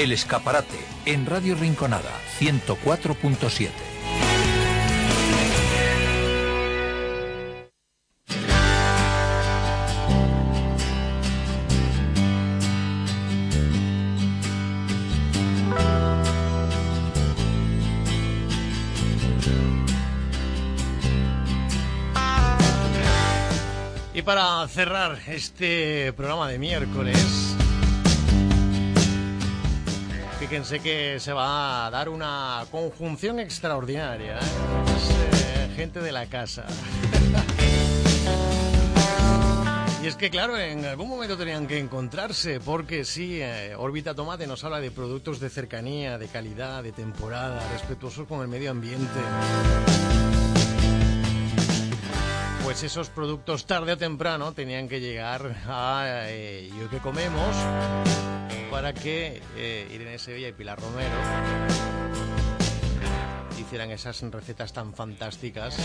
El Escaparate, en Radio Rinconada, 104.7. Y para cerrar este programa de miércoles, fíjense que se va a dar una conjunción extraordinaria. ¿eh? Es, eh, gente de la casa. Y es que, claro, en algún momento tenían que encontrarse, porque sí, eh, Tomate nos habla de productos de cercanía, de calidad, de temporada, respetuosos con el medio ambiente. Pues esos productos tarde o temprano tenían que llegar a eh, Yo que comemos para que eh, Irene Sevilla y Pilar Romero hicieran esas recetas tan fantásticas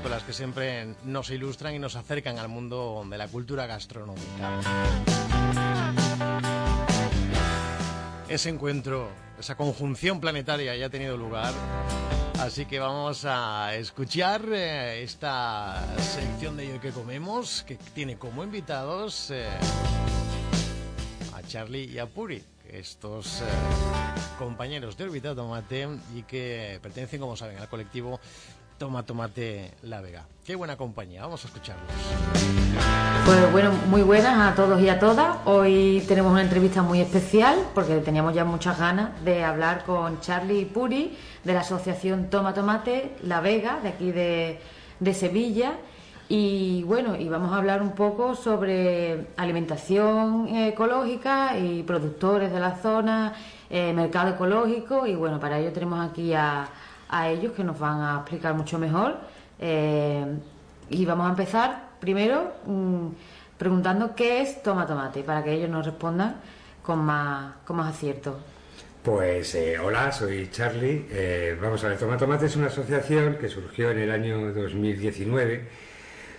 con las que siempre nos ilustran y nos acercan al mundo de la cultura gastronómica. Ese encuentro, esa conjunción planetaria ya ha tenido lugar Así que vamos a escuchar eh, esta sección de Yo que comemos, que tiene como invitados eh, a Charlie y a Puri, estos eh, compañeros de Orbita Tomate y que pertenecen, como saben, al colectivo Toma Tomate La Vega. Qué buena compañía, vamos a escucharlos. Pues bueno, muy buenas a todos y a todas. Hoy tenemos una entrevista muy especial porque teníamos ya muchas ganas de hablar con Charlie Puri de la asociación Toma Tomate La Vega, de aquí de, de Sevilla. Y bueno, y vamos a hablar un poco sobre alimentación ecológica y productores de la zona, eh, mercado ecológico. Y bueno, para ello tenemos aquí a, a ellos que nos van a explicar mucho mejor. Eh, y vamos a empezar primero mm, preguntando qué es Toma Tomate, para que ellos nos respondan con más, con más acierto. Pues eh, hola, soy Charlie. Eh, vamos a ver, Toma Tomate es una asociación que surgió en el año 2019.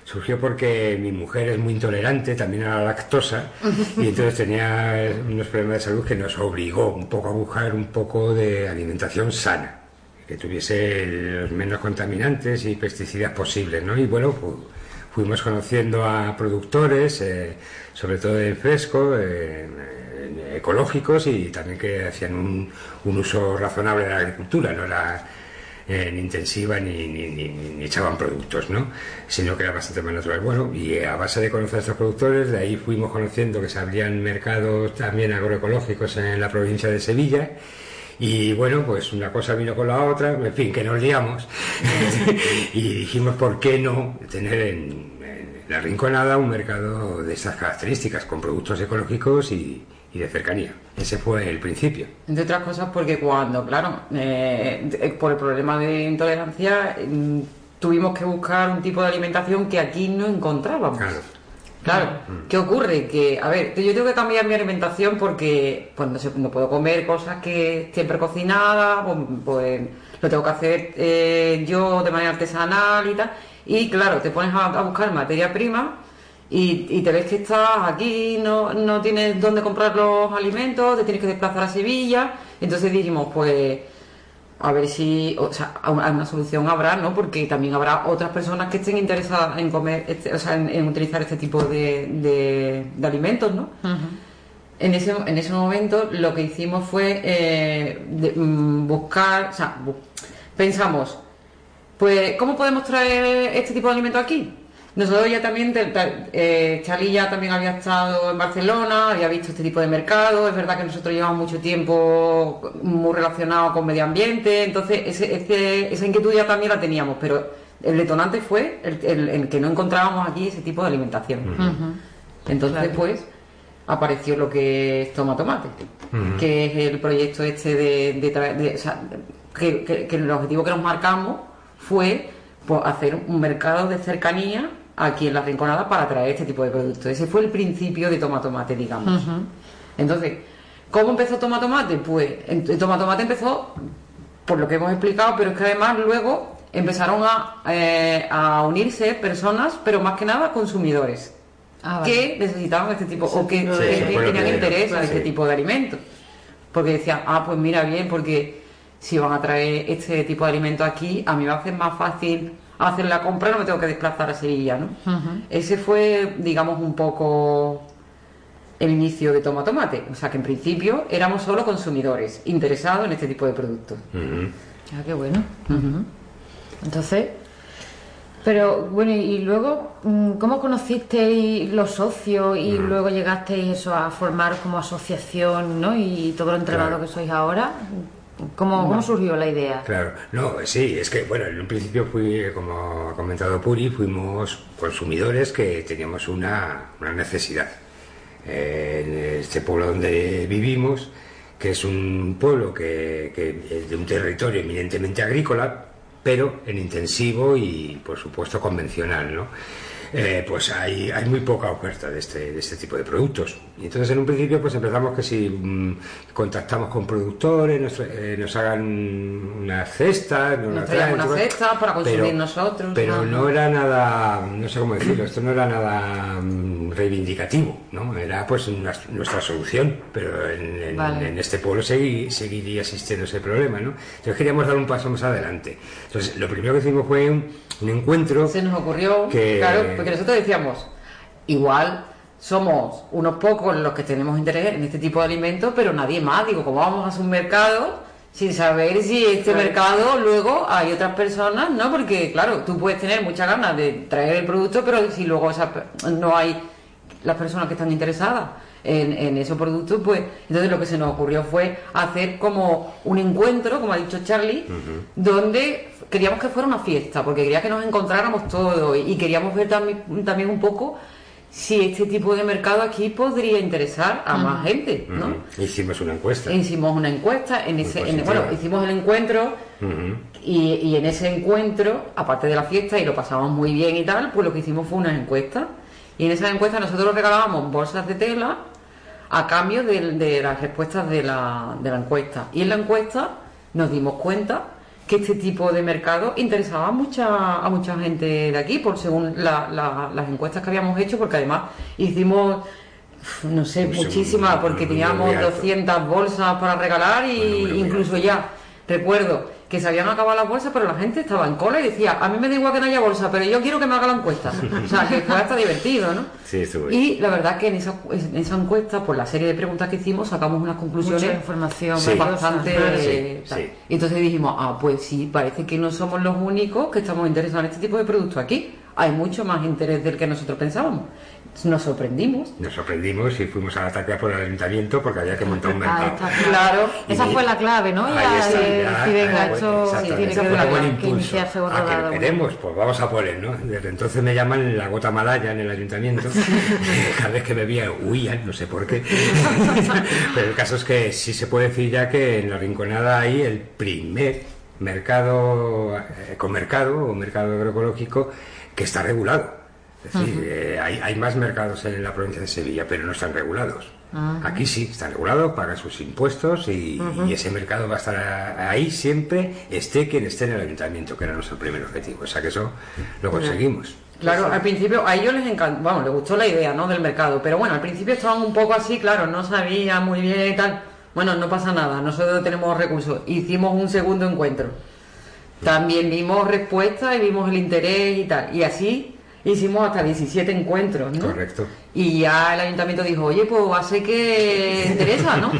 Surgió porque mi mujer es muy intolerante también a la lactosa y entonces tenía unos problemas de salud que nos obligó un poco a buscar un poco de alimentación sana, que tuviese los menos contaminantes y pesticidas posibles, ¿no? Y bueno, fu- fuimos conociendo a productores, eh, sobre todo de fresco, ecológicos y también que hacían un, un uso razonable de la agricultura, no era eh, ni intensiva ni, ni, ni- ni echaban productos, ¿no? Sino que era bastante más natural. Bueno, y a base de conocer a estos productores, de ahí fuimos conociendo que se abrían mercados también agroecológicos en la provincia de Sevilla. Y bueno, pues una cosa vino con la otra, en fin, que nos liamos. y dijimos, ¿por qué no tener en, en la Rinconada un mercado de estas características, con productos ecológicos y, y de cercanía? Ese fue el principio. Entre otras cosas porque cuando, claro, eh, eh, por el problema de intolerancia, mm, tuvimos que buscar un tipo de alimentación que aquí no encontrábamos. Claro. Claro, ¿qué ocurre? Que, a ver, yo tengo que cambiar mi alimentación porque pues, no, se- no puedo comer cosas que siempre cocinadas, pues, pues, lo tengo que hacer eh, yo de manera artesanal y tal. Y claro, te pones a, a buscar materia prima y, y te ves que estás aquí, no, no tienes dónde comprar los alimentos, te tienes que desplazar a Sevilla. Entonces dijimos, pues, a ver si, o sea, una, solución habrá, ¿no? Porque también habrá otras personas que estén interesadas en comer, este- o sea, en, en utilizar este tipo de, de- de alimentos, ¿no? En ese, en ese momento lo que hicimos fue eh, de- mm, buscar, o sea, bu- pensamos, pues, ¿cómo podemos traer este tipo de alimentos aquí? Nosotros ya también, eh, Charlie ya también había estado en Barcelona, había visto este tipo de mercado, es verdad que nosotros llevamos mucho tiempo muy relacionado con medio ambiente, entonces ese- ese- esa inquietud ya también la teníamos, pero el detonante fue el, el- el que no encontrábamos aquí ese tipo de alimentación. Entonces, Claro. pues, apareció lo que es Toma Tomate, que es el proyecto este de, de de- o sea, que, que- que el objetivo que nos marcamos fue pues, hacer un mercado de cercanía aquí en la Rinconada para traer este tipo de productos. Ese fue el principio de Toma Tomate, digamos. Entonces, ¿cómo empezó Toma Tomate? Pues Toma Tomate empezó por lo que hemos explicado, pero es que además luego empezaron a, eh, a unirse personas, pero más que nada consumidores Ah, vale. que necesitaban este tipo o que, que Sí, lo tenían que- interés en sí. este tipo de alimentos. porque decían, ah, pues mira bien, porque si van a traer este tipo de alimentos aquí, a mí me va a hacer más fácil hacer la compra, no me tengo que desplazar a Sevilla, ¿no? Ese fue, digamos, un poco el inicio de Toma Tomate. O sea que en principio éramos solo consumidores interesados en este tipo de productos. Ah, qué bueno. Entonces, pero bueno, y luego, mm, ¿cómo conocisteis los socios y luego llegasteis eso a formar como asociación, ¿no? Y todo lo entregado que sois ahora. ¿Cómo, ¿Cómo, surgió la idea? Claro, no, sí, es que, bueno, en un principio fui, como ha comentado Puri, fuimos consumidores que teníamos una, una necesidad. Eh, en este pueblo donde vivimos, que es un pueblo que, que es de un territorio eminentemente agrícola, pero en intensivo y, por supuesto, convencional, ¿no? Eh, pues hay, hay muy poca oferta de este, de este tipo de productos. Y entonces en un principio pues empezamos que si mm, contactamos con productores, nos, eh, nos hagan unas cestas, nos, nos traen una cesta para consumir pero, nosotros. Pero no era nada, no sé cómo decirlo, esto no era nada mm, reivindicativo, ¿no? Era pues una, nuestra solución, pero en, en, vale. en este pueblo segui, seguiría existiendo ese problema, ¿no? Entonces queríamos dar un paso más adelante. Entonces lo primero que hicimos fue un, un encuentro. Se nos ocurrió, que, claro, porque nosotros decíamos, igual somos unos pocos los que tenemos interés en este tipo de alimentos, pero nadie más. Digo, ¿cómo vamos a un mercado sin saber si este claro. mercado luego hay otras personas? ¿No? Porque, claro, tú puedes tener muchas ganas de traer el producto, pero si luego esa, no hay las personas que están interesadas en, en, esos productos, pues entonces lo que se nos ocurrió fue hacer como un encuentro, como ha dicho Charlie, uh -huh. donde queríamos que fuera una fiesta, porque quería que nos encontráramos todos y queríamos ver también, también un poco si este tipo de mercado aquí podría interesar a uh -huh. más gente, ¿no? Uh -huh. Hicimos una encuesta. Hicimos una encuesta, en ese, en, bueno, hicimos el encuentro y, y, en ese encuentro, aparte de la fiesta y lo pasamos muy bien y tal, pues lo que hicimos fue una encuesta y en esa encuesta nosotros regalábamos bolsas de tela a cambio de, de las respuestas de la, de la encuesta. Y en la encuesta nos dimos cuenta que este tipo de mercado interesaba a mucha, a mucha gente de aquí, por según la, la, las encuestas que habíamos hecho, porque además hicimos, no sé, pues muchísimas, porque teníamos 200 bolsas para regalar y bueno, incluso ya, recuerdo, que se habían acabado las bolsas, pero la gente estaba en cola y decía, a mí me da igual que no haya bolsa, pero yo quiero que me haga la encuesta. O sea, que fue hasta divertido, ¿no? Sí, eso y la verdad que en esa, en esa encuesta, por la serie de preguntas que hicimos, sacamos unas conclusiones Mucha información sí. bastante... Sí, sí. Y entonces dijimos, ah, pues sí, parece que no somos los únicos que estamos interesados en este tipo de productos aquí. Hay mucho más interés del que nosotros pensábamos nos sorprendimos. Nos sorprendimos y fuimos a atacar por el ayuntamiento porque había que montar un mercado. Ah, claro, y esa fue la clave, ¿no? Ahí está, ya, si venga, esto sí, tiene que ver buen impulso. Que a que queremos, pues vamos a por él, ¿no? Desde entonces me llaman la gota malaya en el ayuntamiento. Cada vez que me veía huían, no sé por qué. Pero el caso es que sí se puede decir ya que en la Rinconada hay el primer mercado, eh, mercado o mercado agroecológico que está regulado. Es decir, uh -huh. eh, hay, hay, más mercados en la provincia de Sevilla, pero no están regulados. Uh -huh. Aquí sí, están regulados, pagan sus impuestos y, uh -huh. y, ese mercado va a estar ahí siempre, esté quien esté en el ayuntamiento, que era nuestro primer objetivo. O sea que eso lo conseguimos. Claro, al principio a ellos les encantó, vamos, les gustó la idea, ¿no? Del mercado, pero bueno, al principio estaban un poco así, claro, no sabía muy bien y tal. Bueno, no pasa nada, nosotros tenemos recursos. Hicimos un segundo encuentro. También vimos respuestas y vimos el interés y tal. Y así hicimos hasta 17 encuentros, ¿no? Correcto. Y ya el ayuntamiento dijo, oye, pues va a ser que interesa, ¿no?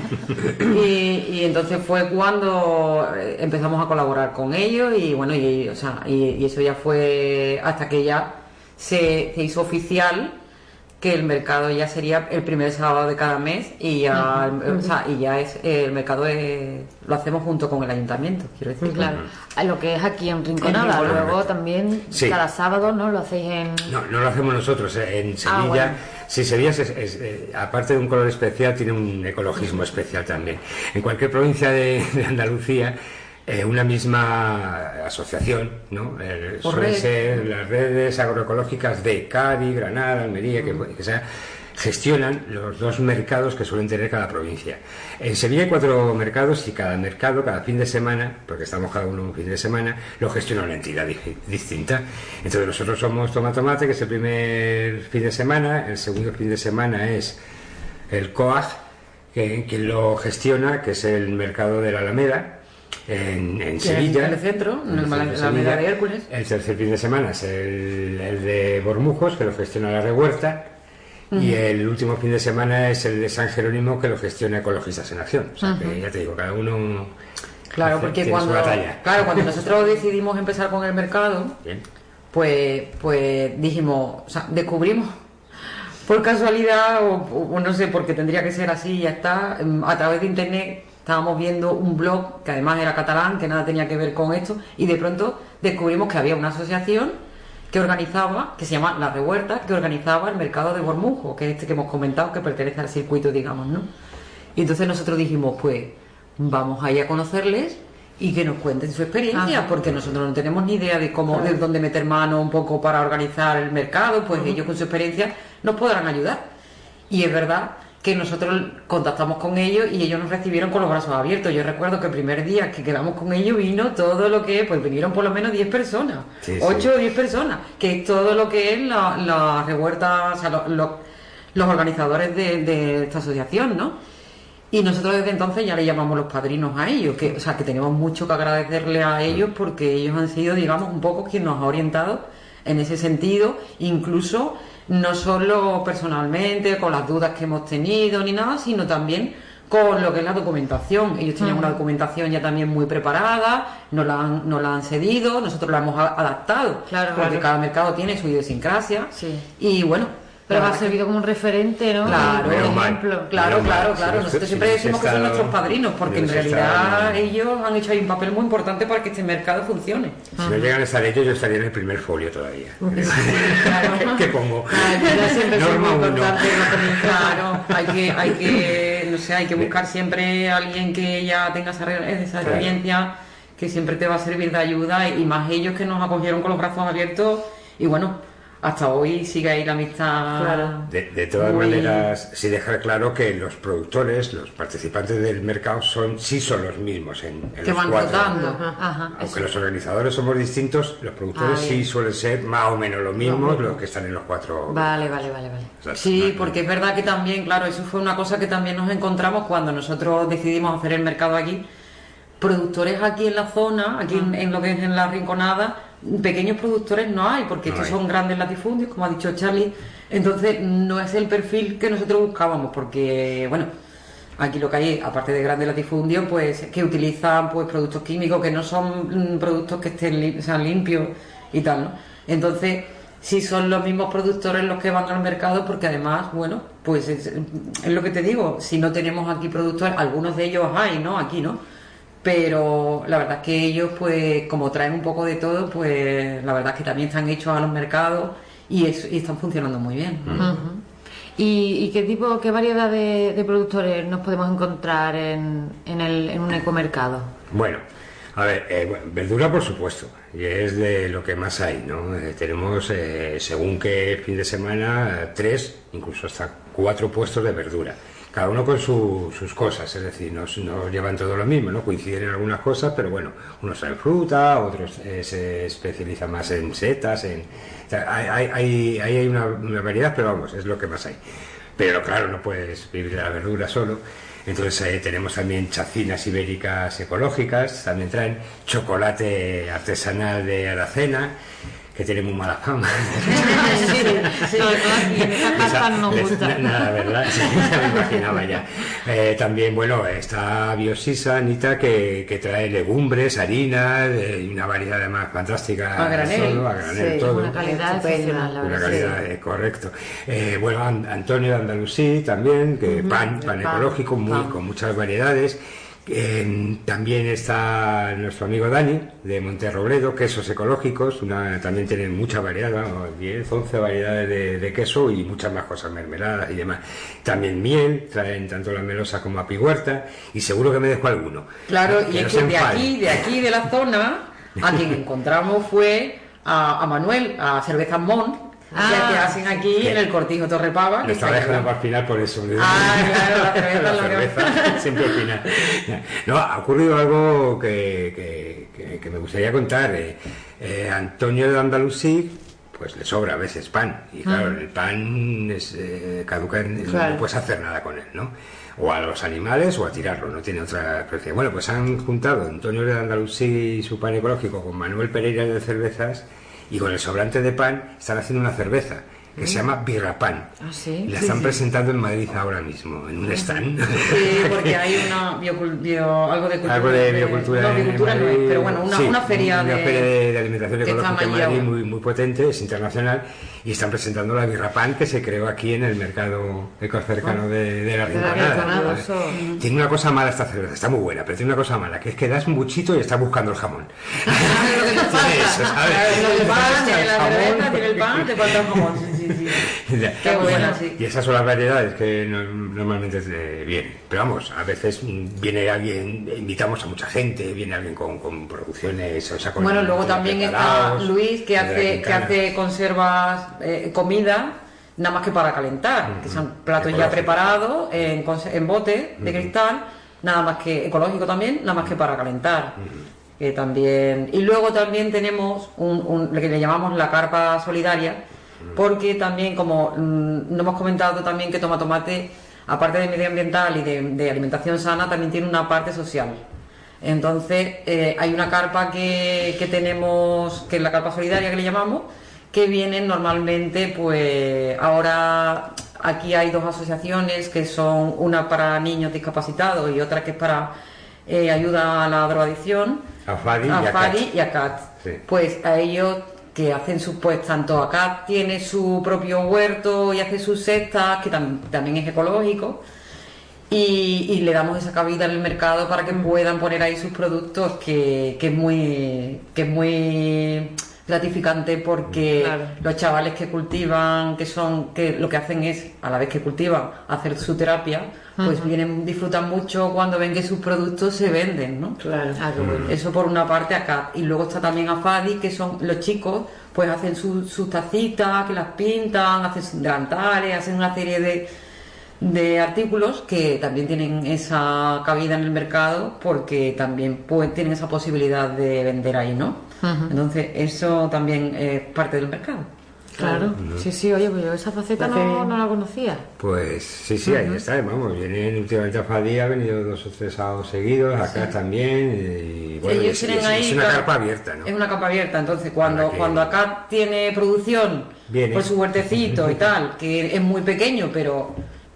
y, y, entonces fue cuando empezamos a colaborar con ellos y bueno, y, o sea, y, y eso ya fue hasta que ya se, se, hizo oficial que el mercado ya sería el primer sábado de cada mes y ya, uh -huh. o sea, y ya es el mercado es, lo hacemos junto con el ayuntamiento, quiero decir. Claro, a lo que es aquí en Rinconada, luego también sí. cada sábado, ¿no? Lo hacéis en... No, no lo hacemos nosotros, eh, en Sevilla... Ah, bueno. Sí, Sevilla, es, es, es, eh, aparte de un color especial, tiene un ecologismo especial también. En cualquier provincia de, de Andalucía eh, una misma asociación, ¿no? Eh, suelen ser las redes agroecológicas de Cádiz, Granada, Almería, que, que sea, gestionan los dos mercados que suelen tener cada provincia. En Sevilla hay cuatro mercados y cada mercado, cada fin de semana, porque estamos cada uno un fin de semana, lo gestiona una entidad distinta. Entonces nosotros somos Toma Tomate, que es el primer fin de semana, el segundo fin de semana es el COAG, que, quien lo gestiona, que es el mercado de la Alameda, en, en Sevilla. En el centro, en el Mala- de la Hércules. El tercer fin de semana es el, el de Bormujos, que lo gestiona la Rehuerta. Y el último fin de semana es el de San Jerónimo, que lo gestiona Ecologistas en Acción. O sea, que ya te digo, cada uno. Claro, hace- porque cuando, batalla. claro, cuando nosotros decidimos empezar con el mercado, Bien. pues, pues dijimos, o sea, descubrimos por casualidad o, o- no sé, porque tendría que ser así y ya está, em, a través de internet estábamos viendo un blog que además era catalán, que nada tenía que ver con esto, y de pronto descubrimos que había una asociación que organizaba, que se llama La Revuelta, que organizaba el mercado de Bormujo, que es este que hemos comentado, que pertenece al circuito, digamos, ¿no? Y entonces nosotros dijimos, pues vamos a ir a conocerles y que nos cuenten su experiencia, Ajá. porque nosotros no tenemos ni idea de cómo, de dónde meter mano un poco para organizar el mercado, pues ellos con su experiencia nos podrán ayudar. Y es verdad que nosotros contactamos con ellos y ellos nos recibieron con los brazos abiertos. Yo recuerdo que el primer día que quedamos con ellos vino todo lo que, pues vinieron por lo menos 10 personas, Sí, sí. 8 o 10 personas, que es todo lo que es la, la revuelta, o sea, lo- lo- los organizadores de, de esta asociación, ¿no? Y nosotros desde entonces ya le llamamos los padrinos a ellos, que, o sea, que tenemos mucho que agradecerle a ellos porque ellos han sido, digamos, un poco quien nos ha orientado en ese sentido, incluso no solo personalmente, con las dudas que hemos tenido ni nada, sino también con lo que es la documentación. Ellos tenían una documentación ya también muy preparada, nos la han, nos la han cedido, nosotros la hemos adaptado, Claro, porque claro. cada mercado tiene su idiosincrasia. Sí. Y bueno, Pero ha servido como un referente, ¿no? Claro, mal. ejemplo. Claro, claro, claro. no Nosotros siempre decimos que son nuestros padrinos, porque en realidad ellos han hecho ahí un papel muy importante para que este mercado funcione. Si no llegan a estar ellos, yo estaría en el primer folio todavía. Claro. ¿Qué pongo? Ay, Norma muy uno. claro. Hay que, hay que, no sé, hay que buscar siempre a alguien que ya tenga esa, esa experiencia, que siempre te va a servir de ayuda, y más ellos que nos acogieron con los brazos abiertos, y bueno, hasta hoy sigue ahí la amistad. Claro. De, de todas Muy- maneras, sí dejar claro que los productores, los participantes del mercado, son sí son los mismos en, en Que los van cuatro. rotando. Ajá, ajá, Aunque eso. los organizadores somos distintos, los productores Ah, sí suelen ser más o menos los mismos los que están en los cuatro. Vale, vale, vale, vale. O sea, Sí, no- porque es verdad que también, claro, eso fue una cosa que también nos encontramos cuando nosotros decidimos hacer el mercado aquí. Productores aquí en la zona, aquí en, en lo que es en la Rinconada, pequeños productores no hay, porque No estos hay. son grandes latifundios, como ha dicho Charlie. Entonces, no es el perfil que nosotros buscábamos, porque, bueno, aquí lo que hay, aparte de grandes latifundios, pues que utilizan pues productos químicos que no son mm, productos que estén lim- sean limpios y tal, ¿no? Entonces, sí son los mismos productores los que van al mercado, porque además, bueno, pues es, es lo que te digo, si no tenemos aquí productores, algunos de ellos hay, ¿no? Aquí, ¿no? Pero la verdad es que ellos, pues, como traen un poco de todo, pues la verdad es que también están hechos a los mercados y, es- y están funcionando muy bien. ¿Y, y qué tipo, qué variedad de, de productores nos podemos encontrar en, en, el, en un ecomercado? Bueno, a ver, eh, bueno, verdura por supuesto, y es de lo que más hay, ¿no? Eh, tenemos, eh, según qué fin de semana, tres, incluso hasta cuatro puestos de verdura. Cada uno con su- sus cosas, es decir, no, no llevan todo lo mismo, ¿no? Coinciden en algunas cosas, pero bueno, unos traen fruta, otros eh, se especializan más en setas, en... o hay, hay, hay, una variedad, pero vamos, es lo que más hay. Pero claro, no puedes vivir de la verdura solo. Entonces eh, tenemos también chacinas ibéricas ecológicas, también traen chocolate artesanal de Aracena, que tiene muy mala fama. sí, sí, aquí en esta casa no gusta. na- Nada, ¿verdad? Sí, ya me imaginaba ya. Eh, también, bueno, está Biosisa, Anita, que, que trae legumbres, harinas, eh, y una variedad además fantástica. A granel. todo, a granel, Sí, todo. Una calidad excepcional, la Una calidad, eh, correcto. Eh, bueno, An- Antonio de Andalusí también, que pan, pan pan, ecológico, muy, pan. con muchas variedades. Eh, también está nuestro amigo Dani de Monterrobledo, quesos ecológicos, una, también tienen mucha variedad, 10, 11 variedades de, de queso y muchas más cosas, mermeladas y demás. También miel, traen tanto la melosa como apiguerta y seguro que me dejo alguno. Claro, Que y no es se que de aquí, de aquí de la zona, a quien encontramos fue a, a Manuel, a Cervezas Mon, Ah. ya que hacen aquí en el Cortijo Torrepava. Lo estaba dejando para el final por eso. Ah, claro, la cerveza La cerveza, siempre al final. No, ha ocurrido algo que, que- que- que me gustaría contar. Eh, eh, Antonio de Andalusí, pues le sobra a veces pan. Y claro, el pan es, eh, caduca, en- Claro. no puedes hacer nada con él, ¿no? o a los animales o a tirarlo, no tiene otra preferencia. Bueno, pues han juntado Antonio de Andalusí y su pan ecológico con Manuel Pereira de cervezas y con el sobrante de pan están haciendo una cerveza que se llama Birrapan. Ah, sí. La están presentando en Madrid ahora mismo, en un stand. Sí, porque hay una biocul- bio- algo de cultura. Algo de biocultura. No, biocultura no es, pero bueno, una, Sí, una feria una de. feria de, de alimentación ecológica en Madrid muy, muy potente, es internacional, y están presentando la Birrapan que se creó aquí en el mercado ecocercano de, de la Rinconada. Eso. Tiene una cosa mala esta cerveza, está muy buena, pero tiene una cosa mala, que es que das muchito y estás buscando el jamón. ¿sabes? Tiene el Jamón. tiene el pan, te falta el jamón. Sí, sí, sí. Ya. Qué buena, Bueno, sí. Y esas son las variedades que no- normalmente vienen. Pero vamos, a veces viene alguien, invitamos a mucha gente, viene alguien con, con producciones, o sea, con Bueno, luego también está Luis que hace, que hace conservas, eh, comida, nada más que para calentar, que son platos ya preparados en, en bote de cristal, nada más que ecológico también, nada más que para calentar. Que también y luego también tenemos un, un- lo que le llamamos la carpa solidaria porque también como mm, no hemos comentado también que toma tomate aparte de medioambiental y de, de alimentación sana también tiene una parte social entonces eh, hay una carpa que, que tenemos que es la carpa solidaria que le llamamos que vienen normalmente pues ahora aquí hay dos asociaciones que son una para niños discapacitados y otra que es para eh, ayuda a la drogadicción A Fadi y a y. Sí. Pues a ellos que hacen su, pues tanto a Kat tiene su propio huerto y hace sus cestas, que tam- también es ecológico, y, y le damos esa cabida en el mercado para que puedan poner ahí sus productos, que, que es muy que es muy gratificante porque Claro. los chavales que cultivan, que son, que lo que hacen es, a la vez que cultivan, hacer su terapia, pues vienen, disfrutan mucho cuando ven que sus productos se venden, ¿no? Claro. Ah, bueno. Eso por una parte acá. Y luego está también a Fadi, que son los chicos, pues hacen su- sus tacitas, que las pintan, hacen sus delantales, hacen una serie de, de artículos que también tienen esa cabida en el mercado porque también pues, tienen esa posibilidad de vender ahí, ¿no? Entonces, eso también es parte del mercado. Claro. Sí, sí, oye, pues yo esa faceta no, no la conocía. Pues sí, sí, ahí está, vamos, vienen últimamente a Fadi, ha venido dos o tres sábados seguidos, acá también, y bueno, Ellos es, tienen es- ahí, es una claro, carpa abierta, ¿no? Es una capa abierta, entonces cuando, que- cuando acá tiene producción Viene. por su huertecito y tal, que es muy pequeño, pero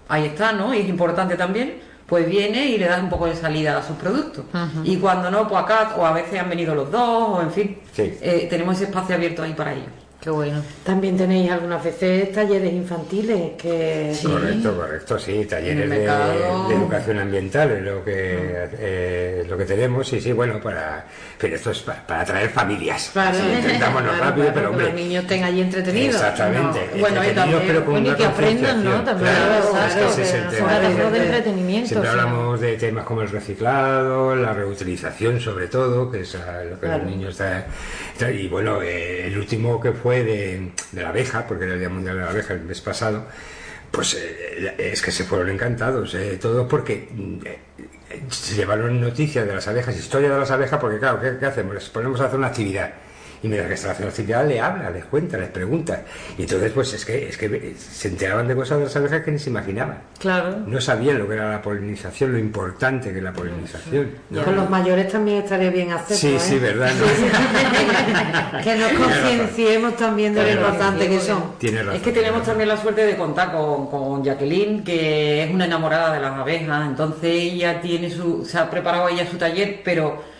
ahí está, ¿no? Y es importante también, pues viene y le da un poco de salida a sus productos. Y cuando no, pues acá, o a veces han venido los dos, o en fin, Sí. eh, tenemos ese espacio abierto ahí para ellos. Qué bueno. También tenéis algunas veces talleres infantiles que Correcto, correcto, sí, talleres de, de educación ambiental es lo que eh, lo que tenemos, sí, sí, bueno, para, pero esto es para, para atraer familias. Claro, Sí, intentámonos claro, rápido, claro, pero que hombre, los niños estén allí entretenidos. Exactamente, No, bueno, y entretenidos, también, pero con bueno, una que aprendan, ¿no? También, Claro, claro, es que ese es el que tema. de entretenimiento. Siempre o sea, hablamos de temas como el reciclado, la reutilización sobre todo, que es a lo que Claro. los niños está- y bueno, eh, el último que fue de, la abeja, porque era el Día Mundial de la Abeja el mes pasado, pues eh, es que se fueron encantados, eh, todos porque eh, se llevaron noticias de las abejas, historia de las abejas, porque claro, ¿qué, qué hacemos? Les ponemos a hacer una actividad. Y mientras que están haciendo la actividad le habla, les cuenta, les pregunta. Y entonces pues es que, es que se enteraban de cosas de las abejas que ni se imaginaban. Claro. No sabían lo que era la polinización, lo importante que es la polinización. ¿no? Con los mayores también estaría bien hacerlo. Sí, ¿eh? sí, verdad. ¿no? Que nos concienciemos también de lo importante que son. Tiene razón. Es que tenemos también la suerte de contar con, con Jacqueline, que es una enamorada de las abejas, entonces ella tiene su, se ha preparado ella su taller, pero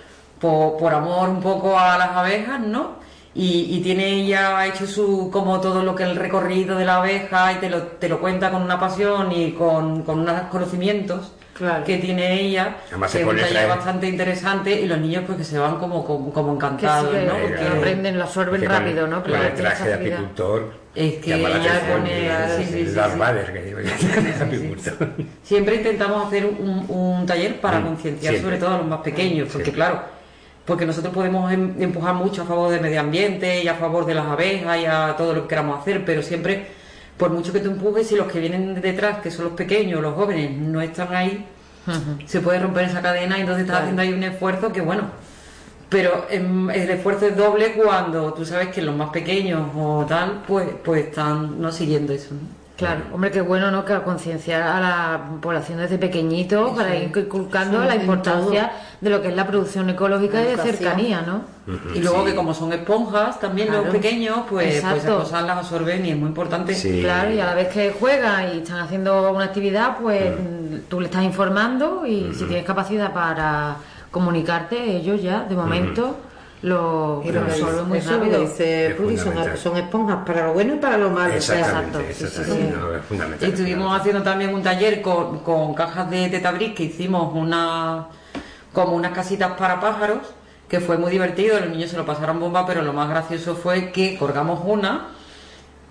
por, por amor un poco a las abejas, ¿no? Y, y tiene ella ha hecho su como todo lo que el recorrido de la abeja y te lo, te lo cuenta con una pasión y con, con unos conocimientos Claro. que tiene ella, Además que se es un pone taller trae- bastante interesante y los niños pues que se van como, como, como Que sí, encantados, que, ¿no? que Porque- aprenden, lo absorben Que con- rápido, ¿no? Con Pero el traje de apicultor. Es que ella pone- ¿no? sí, sí, sí, sí. Que. Siempre intentamos hacer un, un taller para Mm, concienciar sobre todo a los más pequeños, porque Siempre. claro, porque nosotros podemos em- empujar mucho a favor del medio ambiente y a favor de las abejas y a todo lo que queramos hacer, pero siempre, por mucho que tú empujes, si los que vienen detrás, que son los pequeños, los jóvenes, no están ahí, se puede romper esa cadena y entonces estás haciendo ahí un esfuerzo que bueno. Pero em, el esfuerzo es doble cuando tú sabes que los más pequeños o tal, pues, pues están no siguiendo eso. ¿no? Claro, hombre, qué bueno, ¿no? Que concienciar a la población desde pequeñito para ir inculcando Sí, la importancia de lo que es la producción ecológica y de cercanía, ¿no? Y luego que como son esponjas también Claro. los pequeños, pues, pues esas cosas las absorben y es muy importante. Sí. Claro, y a la vez que juegan y están haciendo una actividad, pues tú le estás informando y si tienes capacidad para comunicarte, ellos ya, de momento, lo lo que resuelven muy rápido. dice Puri, son, son esponjas para lo bueno y para lo malo. Exactamente, Exacto, sí, sí, exactamente, sí. Y estuvimos haciendo también un taller con, con cajas de tetabris que hicimos una como unas casitas para pájaros, que fue muy divertido, los niños se lo pasaron bomba, pero lo más gracioso fue que colgamos una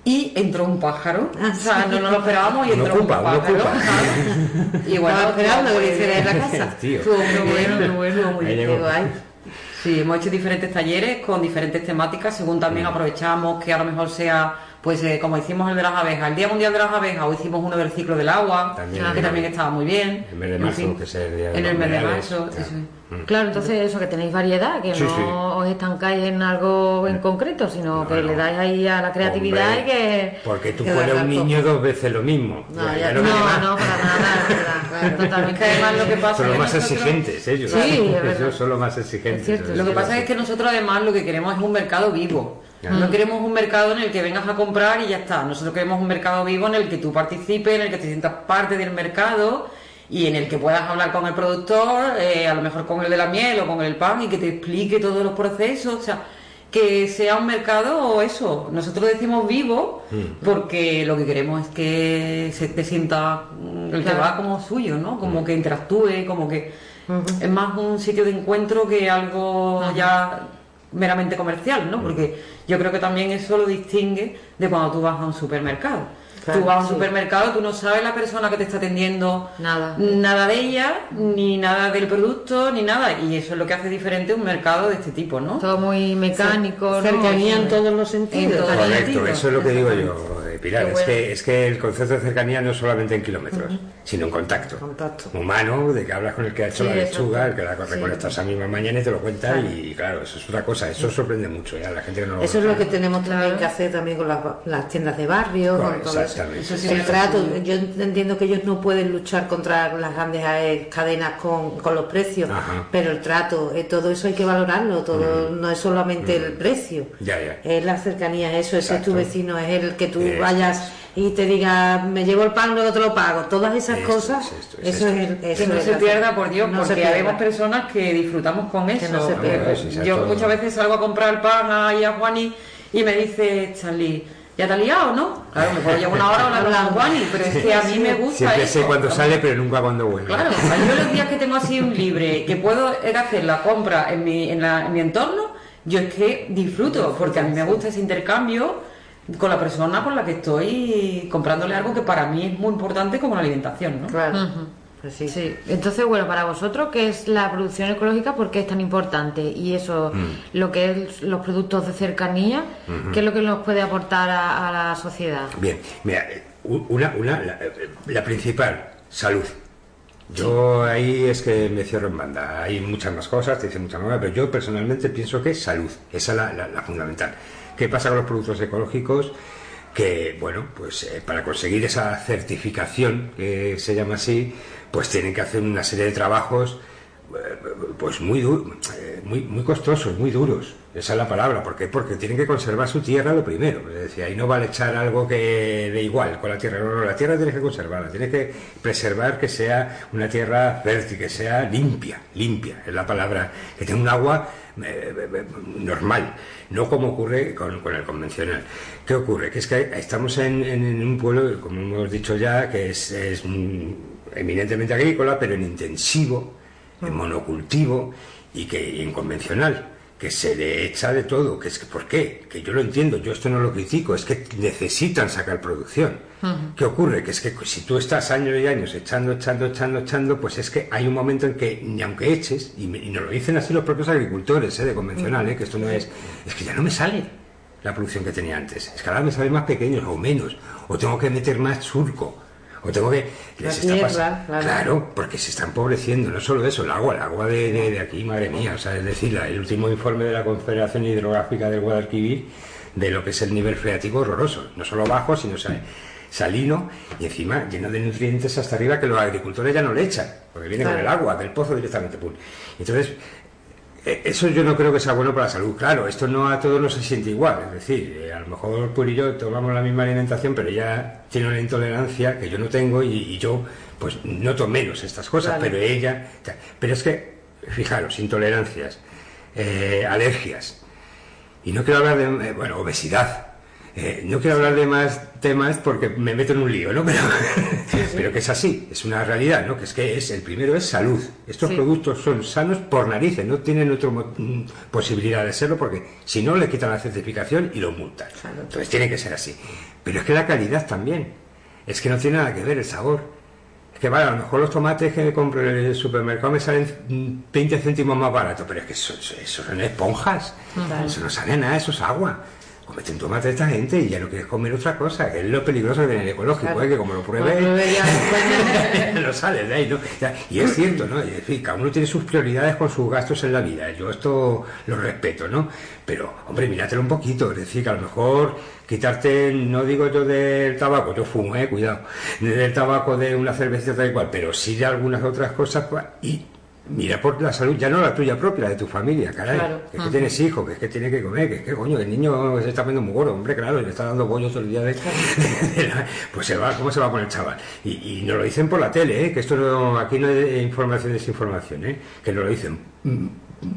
y entró un pájaro. Ah, o sea, no nos lo esperábamos y entró ocupa, un pájaro. ocupa. ¿sabes? Y bueno, Estaba esperando estuvo que muy le hiciera en la casa. Tío. Estuvo muy bueno, muy bueno, muy bien. Sí, hemos hecho diferentes talleres con diferentes temáticas, según también aprovechamos que a lo mejor sea, pues eh, como hicimos el de las abejas, el Día Mundial de las Abejas, o hicimos uno del ciclo del agua, También, que también estaba muy bien. El mes de En marzo, fin, que es el Día de En el mes de marzo, claro. eso es. Claro, entonces eso, que tenéis variedad, que Sí, no sí. os estancáis en algo en concreto, sino No, que no. le dais ahí a la creatividad Hombre, y que... Porque tú fueras un niño dos veces lo mismo. No, Ya- ya No, no para nada, es verdad, claro, totalmente. además lo que pasa Son es los que más nosotros- exigentes ellos. Sí. Ellos son los más exigentes. Cierto. Lo que pasa es que nosotros además lo que queremos es un mercado vivo. Claro. No queremos un mercado en el que vengas a comprar y ya está. Nosotros queremos un mercado vivo en el que tú participes, en el que te sientas parte del mercado y en el que puedas hablar con el productor, eh, a lo mejor con el de la miel o con el pan y que te explique todos los procesos. O sea, que sea un mercado eso. Nosotros decimos vivo porque lo que queremos es que se te sienta mm, el que va como suyo, ¿no? Como que interactúe, como que es más un sitio de encuentro que algo ya meramente comercial, ¿no? Porque yo creo que también eso lo distingue de cuando tú vas a un supermercado. Claro, tú vas a un sí. supermercado, tú no sabes la persona que te está atendiendo Nada. nada de ella, ni nada del producto, ni nada. Y eso es lo que hace diferente un mercado de este tipo, ¿no? Todo muy mecánico, ¿no? Cercanía en todos los sentidos. En Correcto, eso es lo que digo yo, Pilar. Es, bueno. que, es que el concepto de cercanía no es solamente en kilómetros, sino en contacto. Contacto. Humano, de que hablas con el que ha hecho Sí, la lechuga, el que la Sí. recolecta esa misma mañana y te lo cuenta. Y claro, eso es otra cosa. Eso sorprende mucho ya a la gente que no lo Eso es lo que tenemos también que hacer también con las, las tiendas de barrio, con todo eso. Exactamente. Eso sí El trato, yo entiendo que ellos no pueden luchar contra las grandes eh, cadenas con, con los precios, Ajá. pero el trato, eh, todo eso hay que valorarlo, todo no es solamente el precio, Ya, ya. es la cercanía, eso, ese es tu vecino, es el que tú Eso vayas y te diga, me llevo el pan, luego te lo pago, todas esas Esto cosas, es esto, es eso esto. es el... Que eso no es se pierda, por Dios, no porque habemos personas que disfrutamos con eso. no se pierda. Sí, sí, Yo todo. muchas veces salgo a comprar el pan ahí a Juani y me dice, Charlie, ¿ya te has liado, no? Claro, me puedo llevar una hora hablando con Juani, pero es que a mí me gusta Siempre eso. sé cuándo sale, pero nunca cuándo vuelve. Claro, yo los días que tengo así un libre, que puedo hacer la compra en mi, en, la- en mi entorno, yo es que disfruto, porque a mí me gusta ese intercambio con la persona con la que estoy comprándole algo que para mí es muy importante como la alimentación, ¿no? Claro, pues sí. Sí, entonces, bueno, para vosotros, ¿qué es la producción ecológica? ¿Por qué es tan importante? Y eso, Mm. lo que es los productos de cercanía, ¿qué es lo que nos puede aportar a, a la sociedad? Bien, mira, eh, una, una, la, eh, la principal, salud. Yo ahí es que me cierro en banda. Hay muchas más cosas, te dicen muchas más, pero yo personalmente pienso que es salud. Esa es la, la- la fundamental. ¿Qué pasa con los productos ecológicos? Que, bueno, pues eh, para conseguir esa certificación, que se llama así, pues tienen que hacer una serie de trabajos eh, pues muy, eh, muy muy costosos, muy duros. Esa es la palabra. ¿Por qué? Porque tienen que conservar su tierra lo primero. Es decir, ahí no vale echar algo que de igual con la tierra. No, no, la tierra tienes que conservarla. Tienes que preservar que sea una tierra fértil, que sea limpia. Limpia es la palabra. Que tenga un agua eh, eh, normal. No como ocurre con, con el convencional. ¿Qué ocurre? Que es que estamos en, en- en un pueblo, como hemos dicho ya, que es, es, mm, eminentemente agrícola, pero en intensivo en monocultivo y que en convencional, que se le echa de todo, que es que ¿por qué? Que yo lo entiendo, yo esto no lo critico, es que necesitan sacar producción. ¿Qué ocurre? Que es que si tú estás años y años echando, echando, echando, echando, pues es que hay un momento en que ni aunque eches, y, me- y nos lo dicen así los propios agricultores ¿eh? de convencional, ¿eh? que esto no es, es que ya no me sale la producción que tenía antes, es que ahora me sale más pequeños o menos, o tengo que meter más surco. O tengo que... La les está claro. claro, porque se está empobreciendo, no solo eso, el agua, el agua de, de- de aquí, madre mía, o sea, es decir, la- el último informe de la Confederación Hidrográfica del Guadalquivir de lo que es el nivel freático horroroso, no solo bajo, sino salino y encima lleno de nutrientes hasta arriba que los agricultores ya no le echan, porque viene con el agua del pozo directamente. Pum. Entonces, eso yo no creo que sea bueno para la salud. Claro, esto no a todos no se siente igual. Es decir, eh, a lo mejor Puri y yo tomamos la misma alimentación, pero ella tiene una intolerancia que yo no tengo y, y yo pues noto menos estas cosas, Vale. pero ella... Pero es que, fijaros, intolerancias, eh, alergias, y no quiero hablar de, eh, bueno, obesidad. Eh, no quiero hablar de más temas porque me meto en un lío, ¿no? Pero, pero que es así, es una realidad, ¿no? Que es que es, el primero es salud. Estos Sí. productos son sanos por narices, no tienen otra posibilidad de serlo porque si no le quitan la certificación y lo multan. Entonces tiene que ser así. Pero es que la calidad también. Es que no tiene nada que ver el sabor. Es que vale, a lo mejor los tomates que me compro en el supermercado me salen mm, 20 céntimos más baratos, pero es que eso, eso- eso son esponjas. Eso no sale nada, eso es agua. Comete un tomate esta gente y ya no quieres comer otra cosa, que es lo peligroso de tener ecológico, Claro. ¿eh? que como lo pruebes, no sale de ahí, ¿no? Y es cierto, ¿no? Es decir, cada uno tiene sus prioridades con sus gastos en la vida. Yo esto lo respeto, ¿no? Pero, hombre, míratelo un poquito. Es decir, que a lo mejor quitarte, no digo yo del tabaco, yo fumo, eh, cuidado, del tabaco de una cervecita tal y cual, pero sí de algunas otras cosas, pues, y mira por la salud, ya no la tuya propia, la de tu familia, caray. Claro. Que es que tienes hijos, que es que tiene que comer, que es que coño, el niño se está poniendo muy gordo, hombre, claro, le está dando bollo todo el día de, de la- pues se va, ¿cómo se va poner el chaval? Y, y nos lo dicen por la tele, ¿eh? que esto no, aquí no hay información desinformación, ¿eh? que nos lo dicen.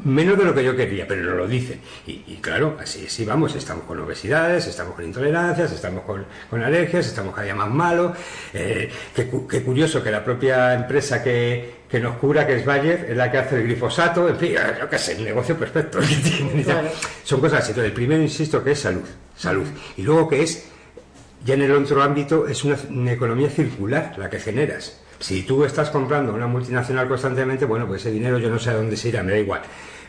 Menos de lo que yo quería, pero nos lo dicen. Y, y claro, así, así vamos, estamos con obesidades, estamos con intolerancias, estamos con, con alergias, estamos cada día más malos. Eh, qué, qué curioso que la propia empresa que, que nos cura, que es Bayer, es la que hace el glifosato, en fin, yo qué sé, un negocio perfecto. Claro. Son cosas así. Entonces, el primero, insisto, que es salud, salud. Y luego que es, ya en el otro ámbito, es una, una economía circular la que generas. Si tú estás comprando una multinacional constantemente, bueno, pues ese dinero yo no sé a dónde se irá, me da igual.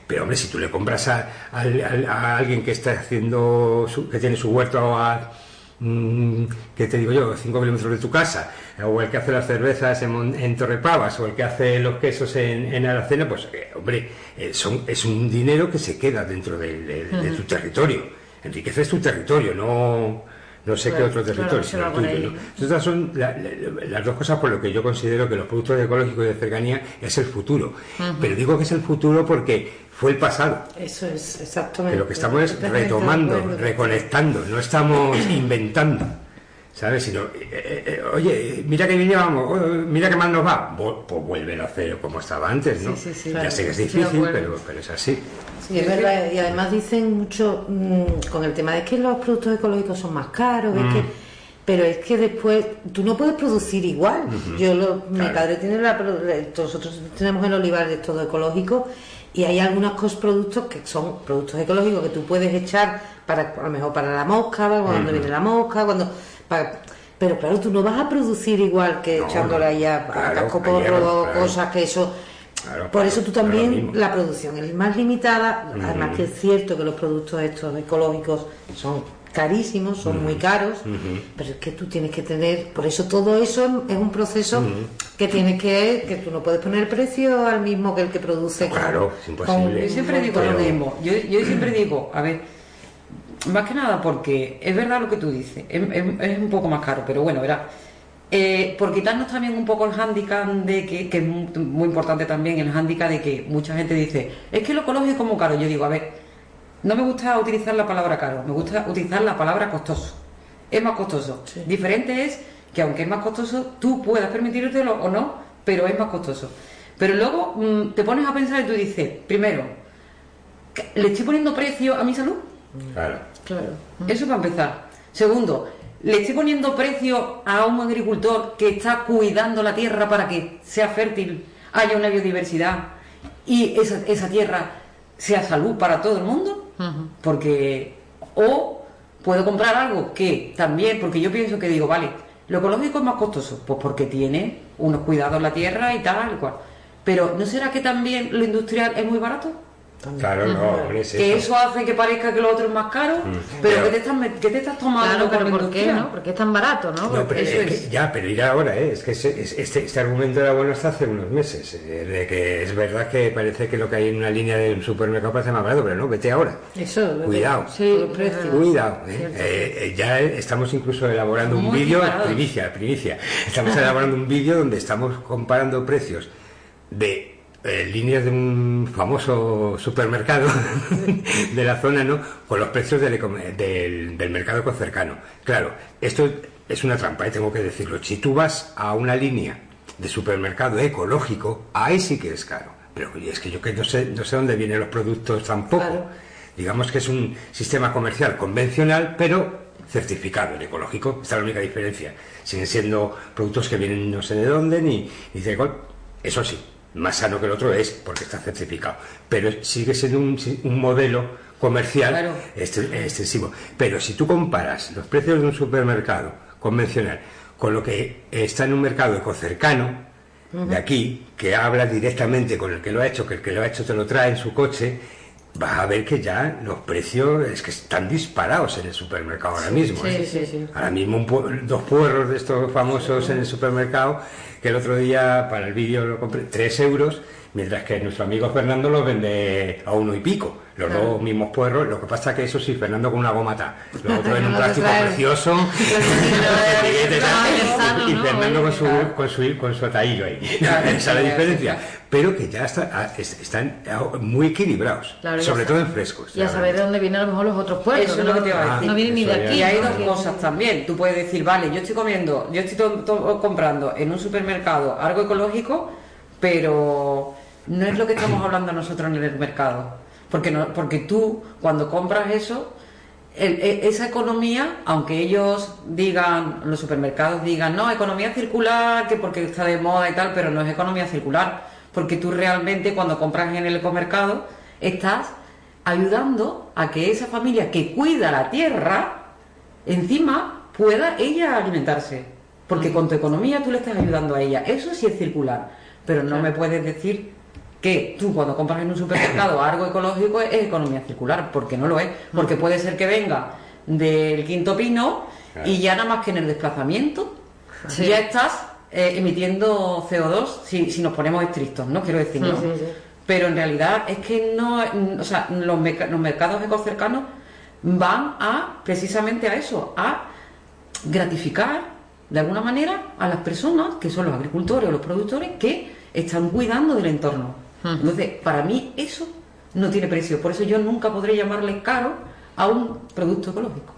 Pero hombre, si tú le compras a, a alguien que está haciendo, su- que tiene su huerto a, mm, ¿qué te digo yo?, 5 kilómetros de tu casa, o el que hace las cervezas en, en Torrepavas, o el que hace los quesos en, en Aracena, pues, eh, hombre, eh, son, es un dinero que se queda dentro de, de- de tu territorio. Enriqueces tu territorio, no, no sé qué otro territorio, claro, sino el tuyo. ¿no? Estas son la- la- las dos cosas por lo que yo considero que los productos ecológicos de cercanía es el futuro. Pero digo que es el futuro porque fue el pasado. Eso es, exactamente. Que lo que estamos es retomando, reconectando, no estamos inventando. ¿Sabes? Sino, eh, eh, eh, oye, mira que bien llevamos, oh, mira que mal nos va. Pues vuelve a hacer como estaba antes, ¿no? Sí, sí, sí, ya claro. sé que es difícil, pero, pero es así. Sí, es verdad. Y además dicen mucho mm, con el tema de que los productos ecológicos son más caros, es Mm. que, pero es que después tú no puedes producir igual. Yo lo- mi padre tiene la, le- nosotros tenemos el olivar de todo ecológico y hay algunos cos- productos que son productos ecológicos que tú puedes echar para a lo mejor para la mosca, cuando viene la mosca, cuando para- pero claro, tú no vas a producir igual que No, echándole no. ahí a, casco porro claro. cosas que eso Claro, por eso tú también, la producción es más limitada, además que es cierto que los productos estos ecológicos son carísimos, son muy caros, pero es que tú tienes que tener, por eso todo eso es un proceso que tienes que, que tú no puedes poner el precio al mismo que el que produce. con- Claro, es imposible. Yo siempre digo Pero- lo mismo. Yo, yo siempre digo, a ver, más que nada porque es verdad lo que tú dices, es, es- es un poco más caro, pero bueno, verás. Eh, por quitarnos también un poco el hándicap de que, que es muy, muy importante también el hándicap de que mucha gente dice, es que lo ecológico es muy caro. Yo digo, a ver, no me gusta utilizar la palabra caro, me gusta utilizar la palabra costoso. Es más costoso. Diferente es que aunque es más costoso, tú puedas permitírtelo o no, pero es más costoso. Pero luego mm, te pones a pensar y tú dices, primero, ¿que ¿le estoy poniendo precio a mi salud? Claro. Claro. Eso para empezar. Segundo, ¿le estoy poniendo precio a un agricultor que está cuidando la tierra para que sea fértil, haya una biodiversidad y esa, esa tierra sea salud para todo el mundo? Porque, o puedo comprar algo que también, porque yo pienso que digo, vale, lo ecológico es más costoso, pues porque tiene unos cuidados la tierra y tal y cual. Pero ¿no será que también lo industrial es muy barato? Claro, no, hombre, es Que eso. hace que parezca que lo otro es más caro, pero Pero- ¿qué te estás, qué te estás tomando Claro, pero ¿por qué no? Porque es tan barato, ¿no? No, pero eso es que- es. ya, pero ir ahora, ¿eh? Es que ese- es- este, este argumento era bueno hasta hace unos meses. eh, de que es verdad que parece que lo que hay en una línea de un supermercado parece más barato, pero no, vete ahora. Eso, Cuidado. Sí, los precios. Cuidado, ¿eh? Eh, ya estamos incluso elaborando un vídeo, primicia, primicia. Estamos elaborando un vídeo donde estamos comparando precios de eh, líneas de un famoso supermercado de la zona, ¿no? Con los precios del, del, del mercado cercano. Claro, esto es una trampa, ¿eh? tengo que decirlo. Si tú vas a una línea de supermercado ecológico, ahí sí que es caro. Pero es que yo que no sé, no sé dónde vienen los productos tampoco. Claro. Digamos que es un sistema comercial convencional, pero certificado en ecológico. Esta es la única diferencia. Siguen siendo productos que vienen no sé de dónde, ni, ni de. Eso sí, más sano que el otro es porque está certificado. Pero sigue siendo un, un modelo comercial Claro. extensivo. Pero si tú comparas los precios de un supermercado convencional con lo que está en un mercado ecocercano, de aquí, que habla directamente con el que lo ha hecho, que el que lo ha hecho te lo trae en su coche, vas a ver que ya los precios es que están disparados en el supermercado ahora mismo. sí, ¿eh? sí, sí. Ahora mismo un dos puerros de estos famosos en el supermercado, que el otro día para el vídeo lo compré, 3 euros, mientras que nuestro amigo Fernando los vende a uno y pico. Los dos mismos puerros, lo que pasa que eso sí, Fernando con una gomata, los otros en un plástico precioso, y. Fernando con su, con su, con su ataído ahí. Esa es la diferencia. Pero que ya está- ah, es- están ah, muy equilibrados, Claro, sobre todo en frescos. Ya sabéis de dónde vienen a lo mejor los otros pueblos. Eso es ¿no? lo que te iba a decir. No vienen ni de aquí. Y hay ¿no? dos cosas también. Tú puedes decir, vale, yo estoy comiendo, yo estoy to- to- comprando en un supermercado algo ecológico, pero no es lo que estamos hablando nosotros en el mercado. Porque, no, porque tú, cuando compras eso, el- e- esa economía, aunque ellos digan, los supermercados digan, no, economía circular, que porque está de moda y tal, pero no es economía circular. Porque tú realmente cuando compras en el ecomercado estás ayudando a que esa familia que cuida la tierra, encima pueda ella alimentarse. Porque con tu economía tú le estás ayudando a ella. Eso sí es circular. Pero no me puedes decir que tú cuando compras en un supermercado algo ecológico es economía circular, porque no lo es. Porque puede ser que venga del quinto pino y ya nada más que en el desplazamiento Sí. ya estás eh, emitiendo CO2 si, si nos ponemos estrictos, ¿no? Quiero decir, ¿no? Sí, sí, sí. Pero en realidad es que no, o sea, los, merc- los mercados ecocercanos van a precisamente a eso, a gratificar de alguna manera a las personas que son los agricultores o los productores que están cuidando del entorno. Entonces, para mí eso no tiene precio, por eso yo nunca podré llamarle caro a un producto ecológico,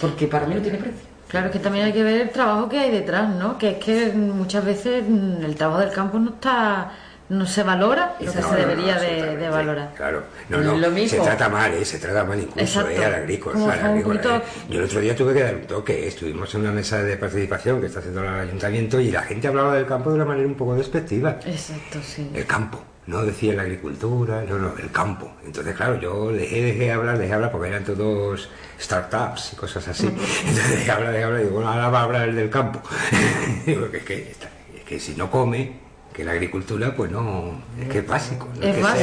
porque para mí no tiene precio. Claro, es que también hay que ver el trabajo que hay detrás, ¿no? Que es que muchas veces mm, el trabajo del campo no está, no se valora lo que se debería no, de, de valorar. Claro, no, no, Lo mismo. se trata mal, ¿eh? se trata mal incluso. ¿eh? al agrícola. Al poquito- ¿eh? Yo el otro día tuve que dar un toque, estuvimos en una mesa de participación que está haciendo el ayuntamiento y la gente hablaba del campo de una manera un poco despectiva. Exacto, sí. El campo, no decía la agricultura, no, no, el campo. Entonces, claro, yo dejé, dejé hablar, dejé hablar porque eran todos startups y cosas así. Entonces dejé hablar, dejé hablar y digo, bueno, ahora va a hablar el del campo. digo, que es que, es que si no come, que la agricultura, pues no, es que es básico. No Es que básico,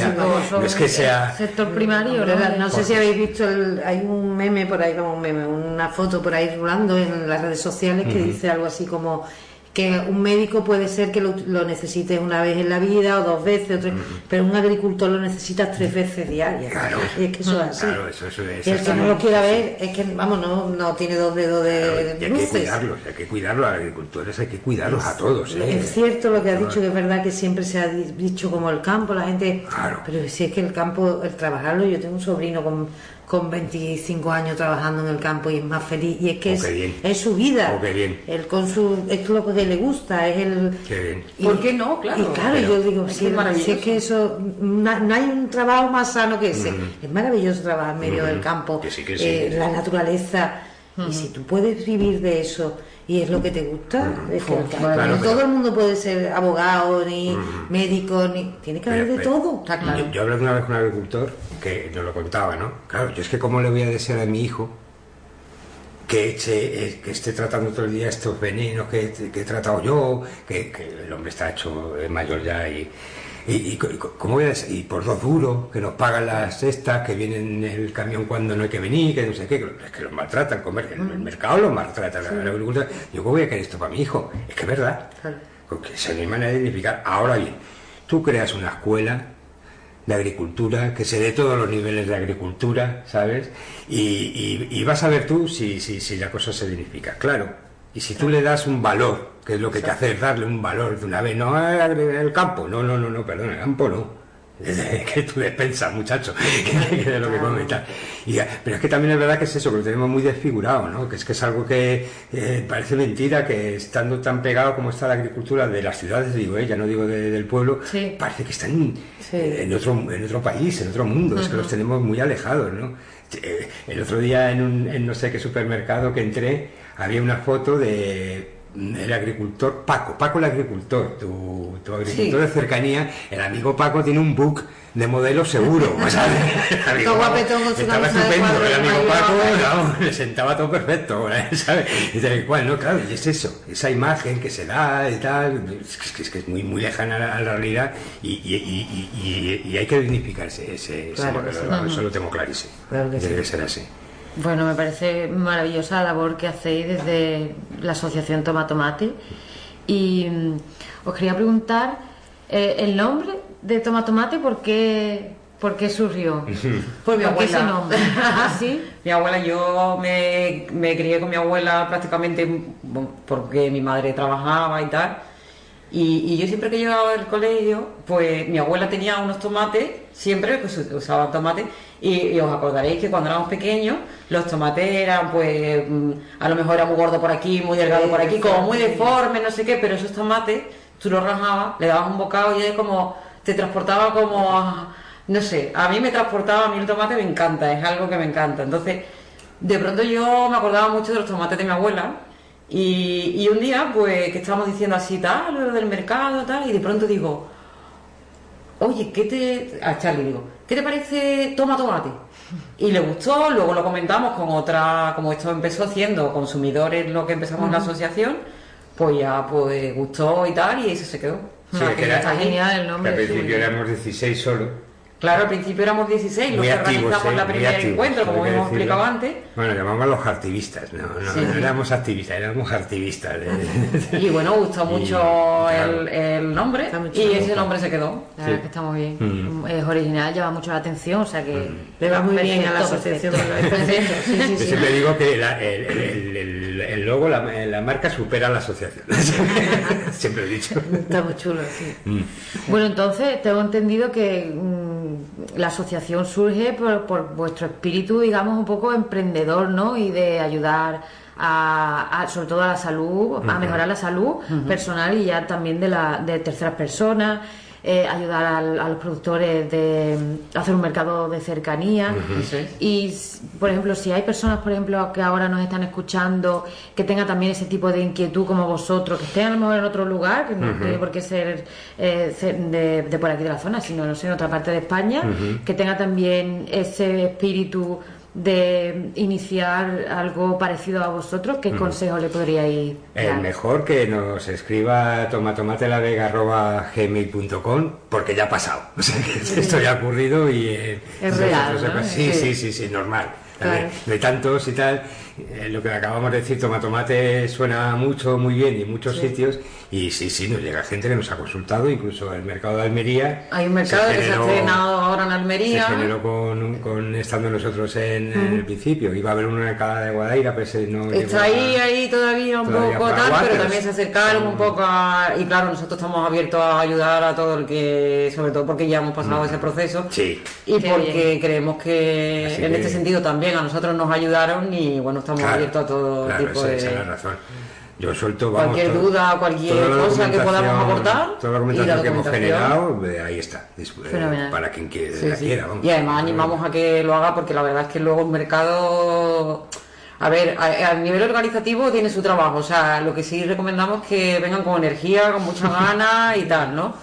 sea- no es que sea... sector primario, ¿no? no sé si habéis visto, el- hay un meme por ahí, como un meme, una foto por ahí rulando en las redes sociales que dice algo así como que un médico puede ser que lo, lo necesites una vez en la vida o dos veces, o tres, pero un agricultor lo necesitas tres veces diarias. Claro. Y es que eso es así. Claro, eso, el que no lo quiera ver es que, vamos, no, no tiene dos dedos de, Claro, y hay que luces. cuidarlos, hay que cuidarlos, a los agricultores hay que cuidarlos a todos. ¿eh? Es cierto lo que has dicho, que es verdad que siempre se ha di- dicho como el campo, la gente... Claro. Pero si es que el campo, el trabajarlo, yo tengo un sobrino con, con 25 años trabajando en el campo y es más feliz. Y es que Oh, es, qué bien. es su vida. Oh, qué bien. Él con su, es lo que le gusta, es el... Qué bien. y- ¿Por qué no? Claro. Y claro, Pero- yo digo, Es si, es maravilloso. si es que eso, no, no hay un trabajo más sano que ese. Es maravilloso trabajar en medio Mm. del campo, Que sí, que sí. eh, la naturaleza. Y si tú puedes vivir de eso y es lo que te gusta, es. Claro, pero- todo el mundo puede ser abogado, ni médico, ni tiene que haber de pero- todo. Está claro. Yo, yo hablé una vez con un agricultor que nos lo contaba, ¿no? Claro, yo es que cómo le voy a desear a mi hijo que, eche, eh, que esté tratando todo el día estos venenos que, que he tratado yo, que, que el hombre está hecho mayor ya y, ¿Y, y, cómo voy a y por dos duros, que nos pagan las cestas, que vienen en el camión cuando no hay que venir, que no sé qué, que, es que los maltratan, comer, el, el mercado los maltrata, la, agricultura. Yo, ¿cómo voy a querer esto para mi hijo? Es que es verdad. Porque se me manera de identificar. Ahora bien, tú creas una escuela de agricultura, que se dé todos los niveles de agricultura, ¿sabes? Y, vas a ver tú si, si, si la cosa se dignifica. Claro, y si tú le das un valor, que es lo que que hacer, darle un valor de una vez, no el campo, no, no, no, no, perdón, el campo no. que tú despensas, muchacho, que de lo que comentas. Y, pero es que también es verdad que es eso, que lo tenemos muy desfigurado, ¿no? Que es que es algo que eh, parece mentira que estando tan pegado como está la agricultura de las ciudades, digo, eh, ya no digo del pueblo, parece que están en, otro, en otro país, en otro mundo, es que los tenemos muy alejados, ¿no? Eh, el otro día en, un, en no sé qué supermercado que entré, había una foto de el agricultor Paco, Paco el agricultor, tu, tu agricultor de cercanía, el amigo Paco tiene un book de modelo seguro. O sea, amigo, guapetón estaba estupendo, el amigo Paco no, le sentaba todo perfecto, ¿sabes? Y tal cual, no, claro, y es eso, esa imagen que se da y tal, es que es, que es muy, muy lejana a la, realidad y, y, y, hay que dignificarse ese, ese modelo, eso lo tengo clarísimo. Claro que Debe ser así. Bueno, me parece maravillosa la labor que hacéis desde la Asociación Toma Tomate. Y mm, os quería preguntar eh, el nombre de Toma Tomate, ¿por qué, por qué surgió? Por mi abuela. ese nombre? ¿Ah, sí? Mi abuela, yo me, me crié con mi abuela prácticamente porque mi madre trabajaba y tal. Y, yo siempre que llegaba al colegio, pues mi abuela tenía unos tomates, siempre pues, usaba tomate, y, os acordaréis que cuando éramos pequeños, los tomates eran, pues, mm, a lo mejor era muy gordo por aquí, muy delgado por aquí, como muy deforme, no sé qué, pero esos tomates, tú los rajabas, le dabas un bocado y es como, te transportaba como, no sé, a mí me transportaba, a mí el tomate me encanta, es algo que me encanta. Entonces, de pronto yo me acordaba mucho de los tomates de mi abuela, y, un día, pues, que estábamos diciendo así, tal, lo del mercado, tal, y de pronto digo, oye, ¿qué te. A Charlie digo, ¿qué te parece toma tomate? Y le gustó, luego lo comentamos con otra, como esto empezó haciendo consumidores, lo que empezamos en la asociación, pues ya, pues gustó y tal, y eso se quedó. Sí, que está genial el nombre. al principio éramos 16 solo Claro, al principio éramos 16, los que organizamos la primera encuentro, como hemos explicado antes. Bueno, llamamos los activistas, no, no, éramos activistas, éramos activistas. Y bueno, gustó mucho el, nombre y ese nombre se quedó. La verdad que está muy bien. Mm. Es original, llama mucho la atención, o sea que mm. le va muy bien a la asociación. Yo siempre digo que el, el, logo, la, la, marca supera a la asociación. siempre he dicho. Está muy chulo, sí. Mm. Bueno, entonces tengo entendido que la asociación surge por, vuestro espíritu, digamos, un poco emprendedor, ¿no? Y de ayudar a, sobre todo a la salud, a mejorar la salud personal y ya también de, la, de terceras personas. Eh, ayudar a los productores de hacer un mercado de cercanía. Y, por ejemplo, si hay personas, por ejemplo, que ahora nos están escuchando, que tengan también ese tipo de inquietud como vosotros, que estén a lo mejor en otro lugar, que no tiene por qué ser, eh, de, por aquí de la zona, sino no sé, en otra parte de España, que tenga también ese espíritu de iniciar algo parecido a vosotros, ¿qué consejo le podríais dar? El mejor que nos escriba tomatomatelaVega.gmail.com porque ya ha pasado. esto ya ha ocurrido y... Eh, es real, sí, sí, sí, sí, normal. De tantos y tal, eh, lo que acabamos de decir, tomatomate suena mucho, muy bien y en muchos sitios y sí, sí, nos llega gente que nos ha consultado, incluso el mercado de Almería. Hay un mercado que se ha estrenado ahora en Almería. Se generó con, con estando nosotros en, el principio. Iba a haber una en cada de Guadaira, pero ese no. Está ahí, ahí todavía un poco tal, pero, también se acercaron un poco a. Y claro, nosotros estamos abiertos a ayudar a todo el que. Sobre todo porque ya hemos pasado ese proceso. Sí. Y porque creemos que en este sentido también a nosotros nos ayudaron y bueno, estamos abiertos a todo tipo de. Esa es la razón. Yo suelto cualquier duda, cualquier cosa que podamos aportar. Toda la documentación, que hemos generado, ahí está, eh, para quien quiera. Y además animamos a que lo haga porque la verdad es que luego el mercado. A ver, a, nivel organizativo tiene su trabajo, o sea, lo que sí recomendamos es que vengan con energía, con mucha ganas y tal, ¿no?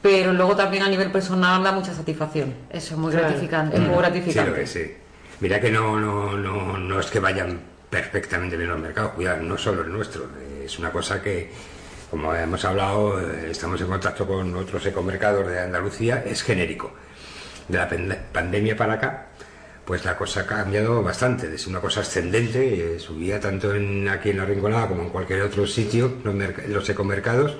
Pero luego también a nivel personal da mucha satisfacción. Eso es muy gratificante. Es muy gratificante. Sí, sí. Mira que no, no, no, no es que vayan perfectamente bien los mercados, cuidado, no solo el nuestro, es una cosa que, como hemos hablado, eh, estamos en contacto con otros ecomercados de Andalucía, es genérico. De la pandemia para acá, pues la cosa ha cambiado bastante, es una cosa ascendente, eh, subía tanto en, aquí en la Rinconada como en cualquier otro sitio, los, los ecomercados,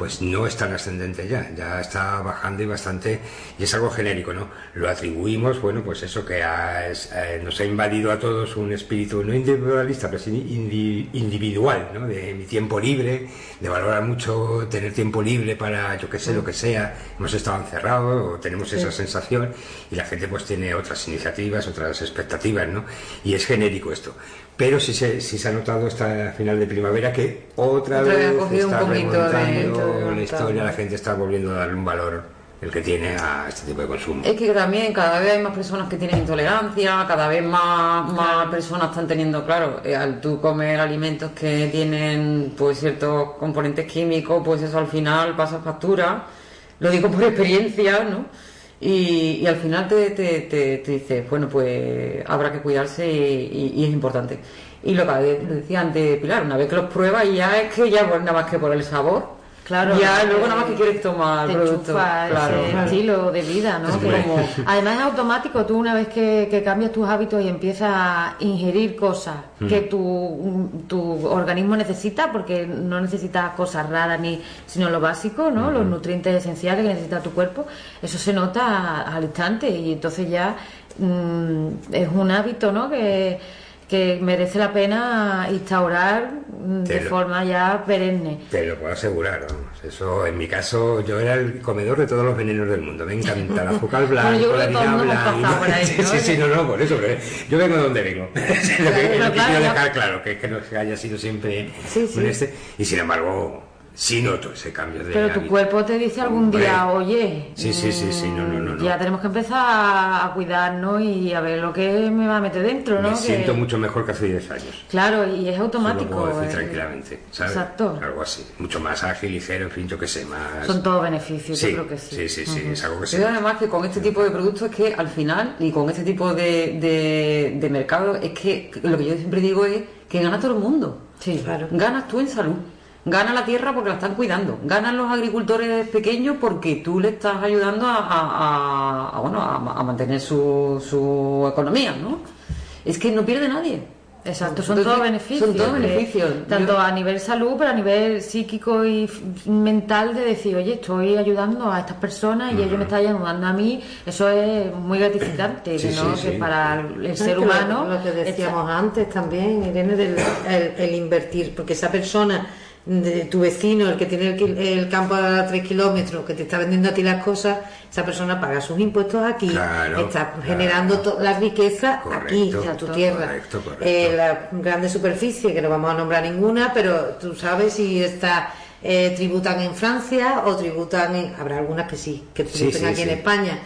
pues no es tan ascendente ya, ya está bajando y bastante, y es algo genérico, ¿no? Lo atribuimos, bueno, pues eso que eh, nos ha invadido a todos un espíritu no individualista, pero sí individual, ¿no? De mi tiempo libre, de valorar mucho tener tiempo libre para, yo qué sé, lo que sea, hemos estado encerrados o tenemos esa sensación y la gente pues tiene otras iniciativas, otras expectativas, ¿no? Y es genérico esto pero sí se, sí se ha notado esta final de primavera que otra, vez está remontando la historia, la gente está volviendo a darle un valor el que tiene a este tipo de consumo. Es que también cada vez hay más personas que tienen intolerancia, cada vez más, más personas están teniendo, claro, eh, al tú comer alimentos que tienen pues ciertos componentes químicos, pues eso al final pasa factura. Lo digo por experiencia, ¿no? Y, al final te, te, te, dices, bueno, pues habrá que cuidarse y, es importante. Y lo que decía antes Pilar, una vez que los pruebas ya es que ya pues, nada más que por el sabor, Claro, ya luego nada más que quieres tomar te producto. claro. estilo de vida, ¿no? además es automático, tú una vez que, cambias tus hábitos y empiezas a ingerir cosas mm. que tu, tu, organismo necesita, porque no necesitas cosas raras ni sino lo básico, ¿no? Los nutrientes esenciales que necesita tu cuerpo, eso se nota al instante y entonces ya mm, es un hábito, ¿no? Que que merece la pena instaurar de forma ya perenne. Te lo puedo asegurar, vamos. Eso, en mi caso, yo era el comedor de todos los venenos del mundo. Me encanta la azúcar blanco, la harina blanca. Sí, sí, sí, no, no, por eso. yo vengo de donde vengo. lo que, lo que quiero dejar claro, que es que no haya sido siempre un este. Y sin embargo, sí noto ese cambio de Pero tu cuerpo te dice algún día, oye, sí, sí, sí, sí, no, no, no, ya tenemos que empezar a cuidarnos y a ver lo que me va a meter dentro, ¿no? Me siento mucho mejor que hace 10 años. Claro, y es automático. lo puedo decir eh, tranquilamente, ¿sabes? Exacto. Algo así, mucho más ágil, ligero, en fin, yo qué sé, más... Son todos beneficios, yo creo que sí. Sí, sí, sí, es algo que sí. además que con este tipo de productos es que al final, y con este tipo de, de, de mercado, es que lo que yo siempre digo es que gana todo el mundo. Sí, claro. Ganas tú en salud. Gana la tierra porque la están cuidando. Ganan los agricultores pequeños porque tú le estás ayudando a, bueno, a, mantener su, su economía, ¿no? Es que no pierde nadie. Exacto, son todos beneficios. Son todos beneficios. Tanto a nivel salud, pero a nivel psíquico y mental de decir, oye, estoy ayudando a estas personas y ellos me están ayudando a mí. Eso es muy gratificante, ¿no? que para el ser humano. Lo, que decíamos antes también, Irene, del, el invertir, porque esa persona de tu vecino, el que tiene el, campo a tres kilómetros, que te está vendiendo a ti las cosas, esa persona paga sus impuestos aquí, está generando la riqueza aquí, en tu tierra. Eh, la grande superficie, que no vamos a nombrar ninguna, pero tú sabes si está eh, tributan en Francia o tributan en. Habrá algunas que sí, que tributen aquí en España,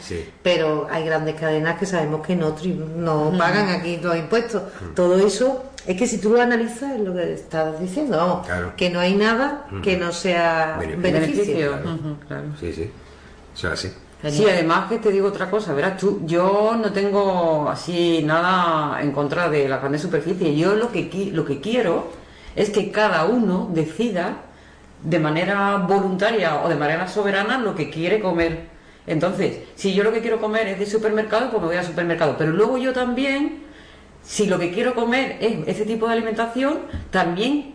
pero hay grandes cadenas que sabemos que no, no pagan aquí los impuestos. Todo eso es que si tú lo analizas, es lo que estás diciendo, vamos, que no hay nada que no sea beneficio. Sí, sí, eso así. Sí, además que te digo otra cosa, verás tú, yo no tengo así nada en contra de la grande superficie. Yo lo que lo que quiero es que cada uno decida de manera voluntaria o de manera soberana lo que quiere comer. Entonces, si yo lo que quiero comer es de supermercado, pues me voy al supermercado. Pero luego yo también si lo que quiero comer es ese tipo de alimentación, también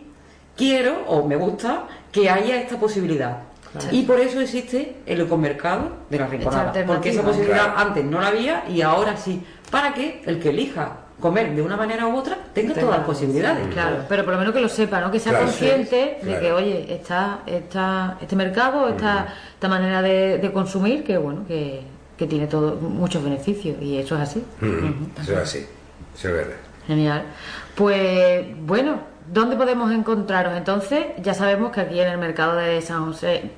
quiero o me gusta que haya esta posibilidad. Y por eso existe el ecomercado de la Rinconada. Porque esa posibilidad antes no la había y ahora sí. Para que el que elija comer de una manera u otra tenga todas las posibilidades. Claro, pero por lo menos que lo sepa, ¿no? Que sea consciente de que, oye, está, está este mercado, esta, esta manera de, consumir, que bueno, que, tiene todo, muchos beneficios y eso es así. Eso es así. Genial. Pues bueno, ¿dónde podemos encontraros? Entonces, ya sabemos que aquí en el mercado de San José,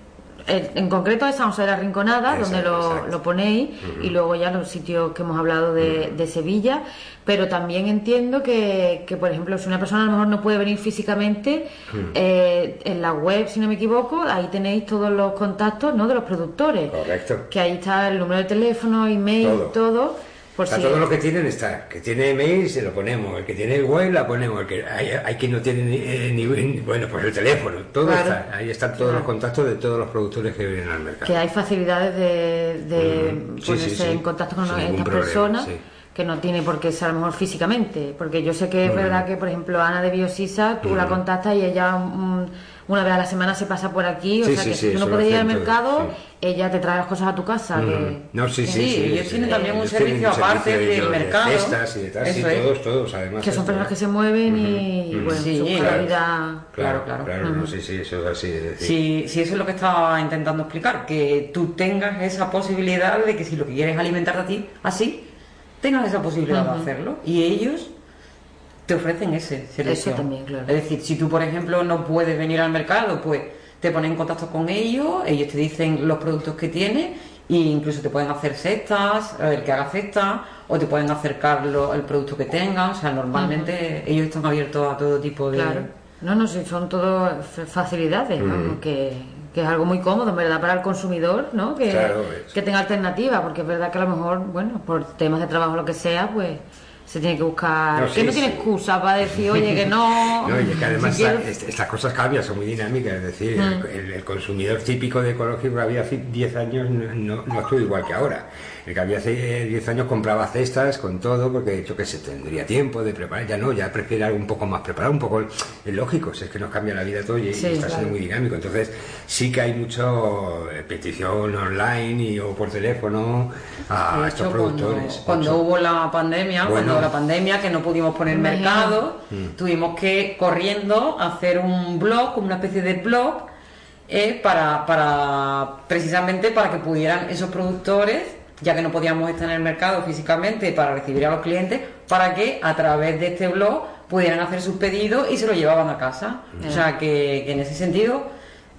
en concreto de la Rinconada, donde lo, ponéis, y luego ya los sitios que hemos hablado de, Sevilla, pero también entiendo que, que, por ejemplo, si una persona a lo mejor no puede venir físicamente, eh, en la web, si no me equivoco, ahí tenéis todos los contactos ¿no? de los productores. Correcto. Que ahí está el número de teléfono, email, todo Por o sea, si- todo lo que tienen está. Que tiene email se lo ponemos, el que tiene el web la ponemos, el que hay, hay quien no tiene ni, eh, ni- bueno, pues el teléfono, todo Claro. está. Ahí están todos los contactos de todos los productores que vienen al mercado. que hay facilidades de, de Mm, sí, ponerse sí, sí. en contacto con estas problema, personas que no tiene por qué ser a lo mejor físicamente porque yo sé que es Mm. verdad que por ejemplo Ana de Biosisa tú la contactas y ella mm, una vez a la semana se pasa por aquí o Sí, sea que sí, si tú no puedes ir al mercado sí. ella te trae las cosas a tu casa que-. No, sí, sí, Sí, sí. ellos sí. tienen también un servicio aparte servicio de del de mercado. cestas y de tal, sí, todos, todos, además. que son personas que se mueven y, bueno Sí, su claro. calidad Claro, claro. Claro, no, sí, sí, eso es así. Sí, sí, eso es lo que estaba intentando explicar, que tú tengas esa posibilidad de que si lo que quieres es alimentarte a ti así, tengas esa posibilidad de hacerlo. Y ellos te ofrecen ese servicio. Eso también, claro. Es decir, si tú, por ejemplo, no puedes venir al mercado, pues te pones en contacto con ellos, ellos te dicen los productos que tienes e incluso te pueden hacer cestas, el que haga cestas, o te pueden acercar lo- el producto que tengan. O sea, normalmente ellos están abiertos a todo tipo de... Claro. No, no, sí, son todo facilidades, Mm. ¿no? que, que es algo muy cómodo, en verdad, para el consumidor, ¿no? Que, Claro, que tenga alternativa, porque es verdad que a lo mejor, bueno, por temas de trabajo o lo que sea, pues se tiene que buscar... No, que sí, no tiene excusa para decir, oye, que no... No, y es que además si esta- estas cosas cambian, son muy dinámicas. Es decir, el, el- el consumidor típico de ecológico que había hace 10 años no, no, no estuvo igual que ahora. El que había hace eh, 10 años compraba cestas con todo, porque yo que sé, tendría tiempo de preparar. Ya no, ya prefiere algo un poco más preparado, un poco es lógico, si es que nos cambia la vida todo y, está claro. siendo muy dinámico. Entonces, sí que hay mucho eh, petición online y, o por teléfono a estos cuando, productores. cuando hubo la pandemia, Bueno. cuando la pandemia que no pudimos poner mercado, Mm. tuvimos que corriendo hacer un blog, una especie de blog, eh, para, para precisamente para que pudieran esos productores, ya que no podíamos estar en el mercado físicamente para recibir a los clientes, para que a través de este blog pudieran hacer sus pedidos y se lo llevaban a casa. O sea que, que en ese sentido,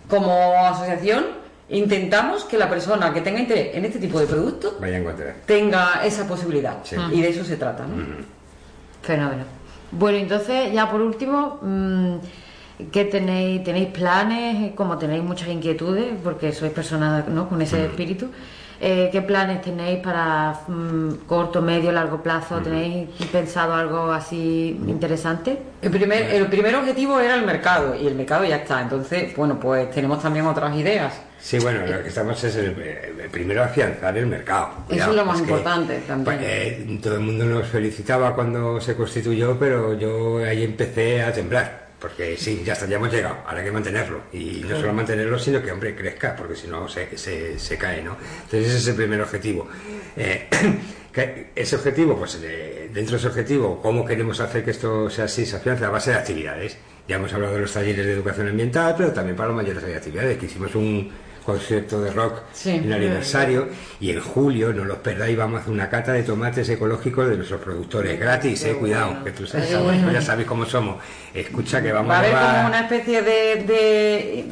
como asociación, intentamos que la persona que tenga interés en este tipo de productos Vaya a encontrar. tenga esa posibilidad. Sí. Y de eso se trata, ¿no? Fenómeno. Bueno, entonces, ya por último, mm, ¿qué tenéis? ¿Tenéis planes? Como tenéis muchas inquietudes, porque sois personas ¿no? con ese espíritu, eh, ¿qué planes tenéis para mm, corto, medio, largo plazo? ¿Tenéis pensado algo así interesante? El primer, el primer objetivo era el mercado y el mercado ya está. Entonces, bueno, pues tenemos también otras ideas. Sí, bueno, lo que estamos es el, el primero afianzar el mercado. Eso es lo más que, importante también. pues, eh, todo el mundo nos felicitaba cuando se constituyó, pero yo ahí empecé a temblar. Porque sí, ya está, ya hemos llegado, ahora hay que mantenerlo. Y no solo mantenerlo, sino que, hombre, crezca, porque si no se, se, se cae, ¿no? Entonces ese es el primer objetivo. Eh, ese objetivo, pues dentro de ese objetivo, ¿cómo queremos hacer que esto sea así, se afiance? A base de actividades. Ya hemos hablado de los talleres de educación ambiental, pero también para los mayores hay actividades, que hicimos un concierto de rock Sí. en el aniversario y en julio, no los perdáis, vamos a hacer una cata de tomates ecológicos de nuestros productores, gratis, eh, cuidado, que tú sabes, ya sabéis cómo somos. Escucha que vamos Va a haber llevar- como una especie de, de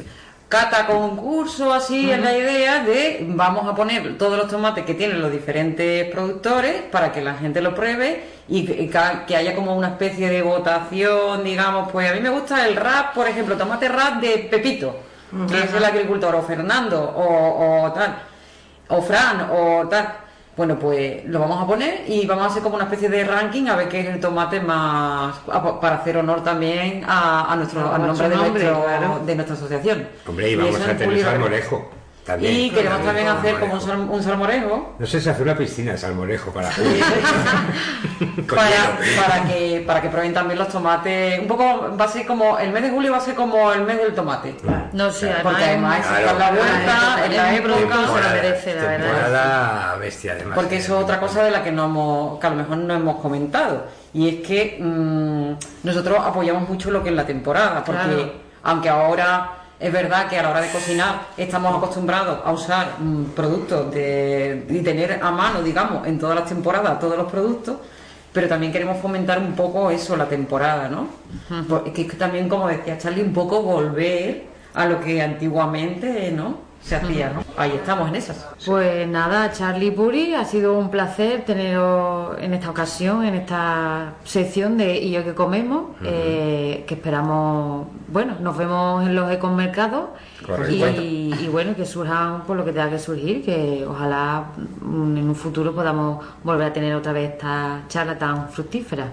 cata concurso, así es la idea de vamos a poner todos los tomates que tienen los diferentes productores para que la gente lo pruebe y que, que- que haya como una especie de votación, digamos, pues a mí me gusta el rap, por ejemplo, tomate rap de Pepito, que es el agricultor, o Fernando, o, o tal, o Fran, o tal. Bueno, pues lo vamos a poner y vamos a hacer como una especie de ranking a ver qué es el tomate más. a- para hacer honor también a, a nuestro, al nombre, de, nombre, nuestro- claro. de nuestra asociación. Hombre, y vamos eso a en tener salmorejo. También. Y queremos también hacer como un, salmorejo. sal- un salmorejo No sé si hacer una piscina de salmorejo para para, para que para que prueben también los tomates. Un poco va a ser como el mes de julio va a ser como el mes del tomate. No sé, además, Porque además sacar la vuelta, en la época. se lo merece, la verdad. bestia, además. Porque eso es otra cosa de la que no hemos, que a lo mejor no hemos comentado. Y es que mm, nosotros apoyamos mucho lo que es la temporada, porque Claro. aunque ahora es verdad que a la hora de cocinar estamos acostumbrados a usar mm, productos de, y tener a mano, digamos, en todas las temporadas todos los productos, pero también queremos fomentar un poco eso, la temporada, ¿no? Porque es que también, como decía Charlie, un poco volver a lo que antiguamente, ¿no? Se hacía, ¿no? Ahí estamos en esas. Pues nada, Charlie Puri, ha sido un placer teneros en esta ocasión, en esta sección de Y yo que comemos, eh, que esperamos, bueno, nos vemos en los ecomercados y, y bueno, que surjan por lo que tenga que surgir, que ojalá mm, en un futuro podamos volver a tener otra vez esta charla tan fructífera.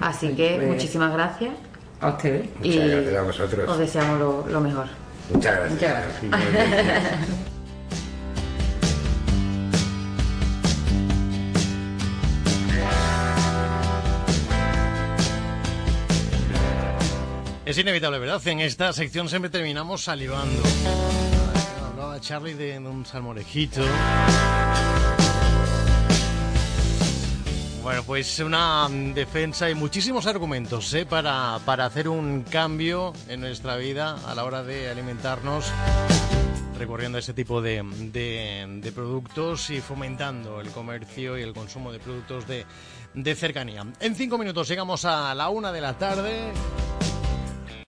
Así que Pues- muchísimas gracias A ustedes. Muchas y gracias a vosotros. os deseamos lo, lo mejor. Muchas gracias. Muchas Es inevitable, ¿verdad? En esta sección siempre terminamos salivando. Hablaba Charlie de un salmorejito. Bueno, pues una defensa y muchísimos argumentos ¿eh? para, para hacer un cambio en nuestra vida a la hora de alimentarnos recurriendo a este tipo de, de- de productos y fomentando el comercio y el consumo de productos de, de cercanía. En cinco minutos llegamos a la una de la tarde.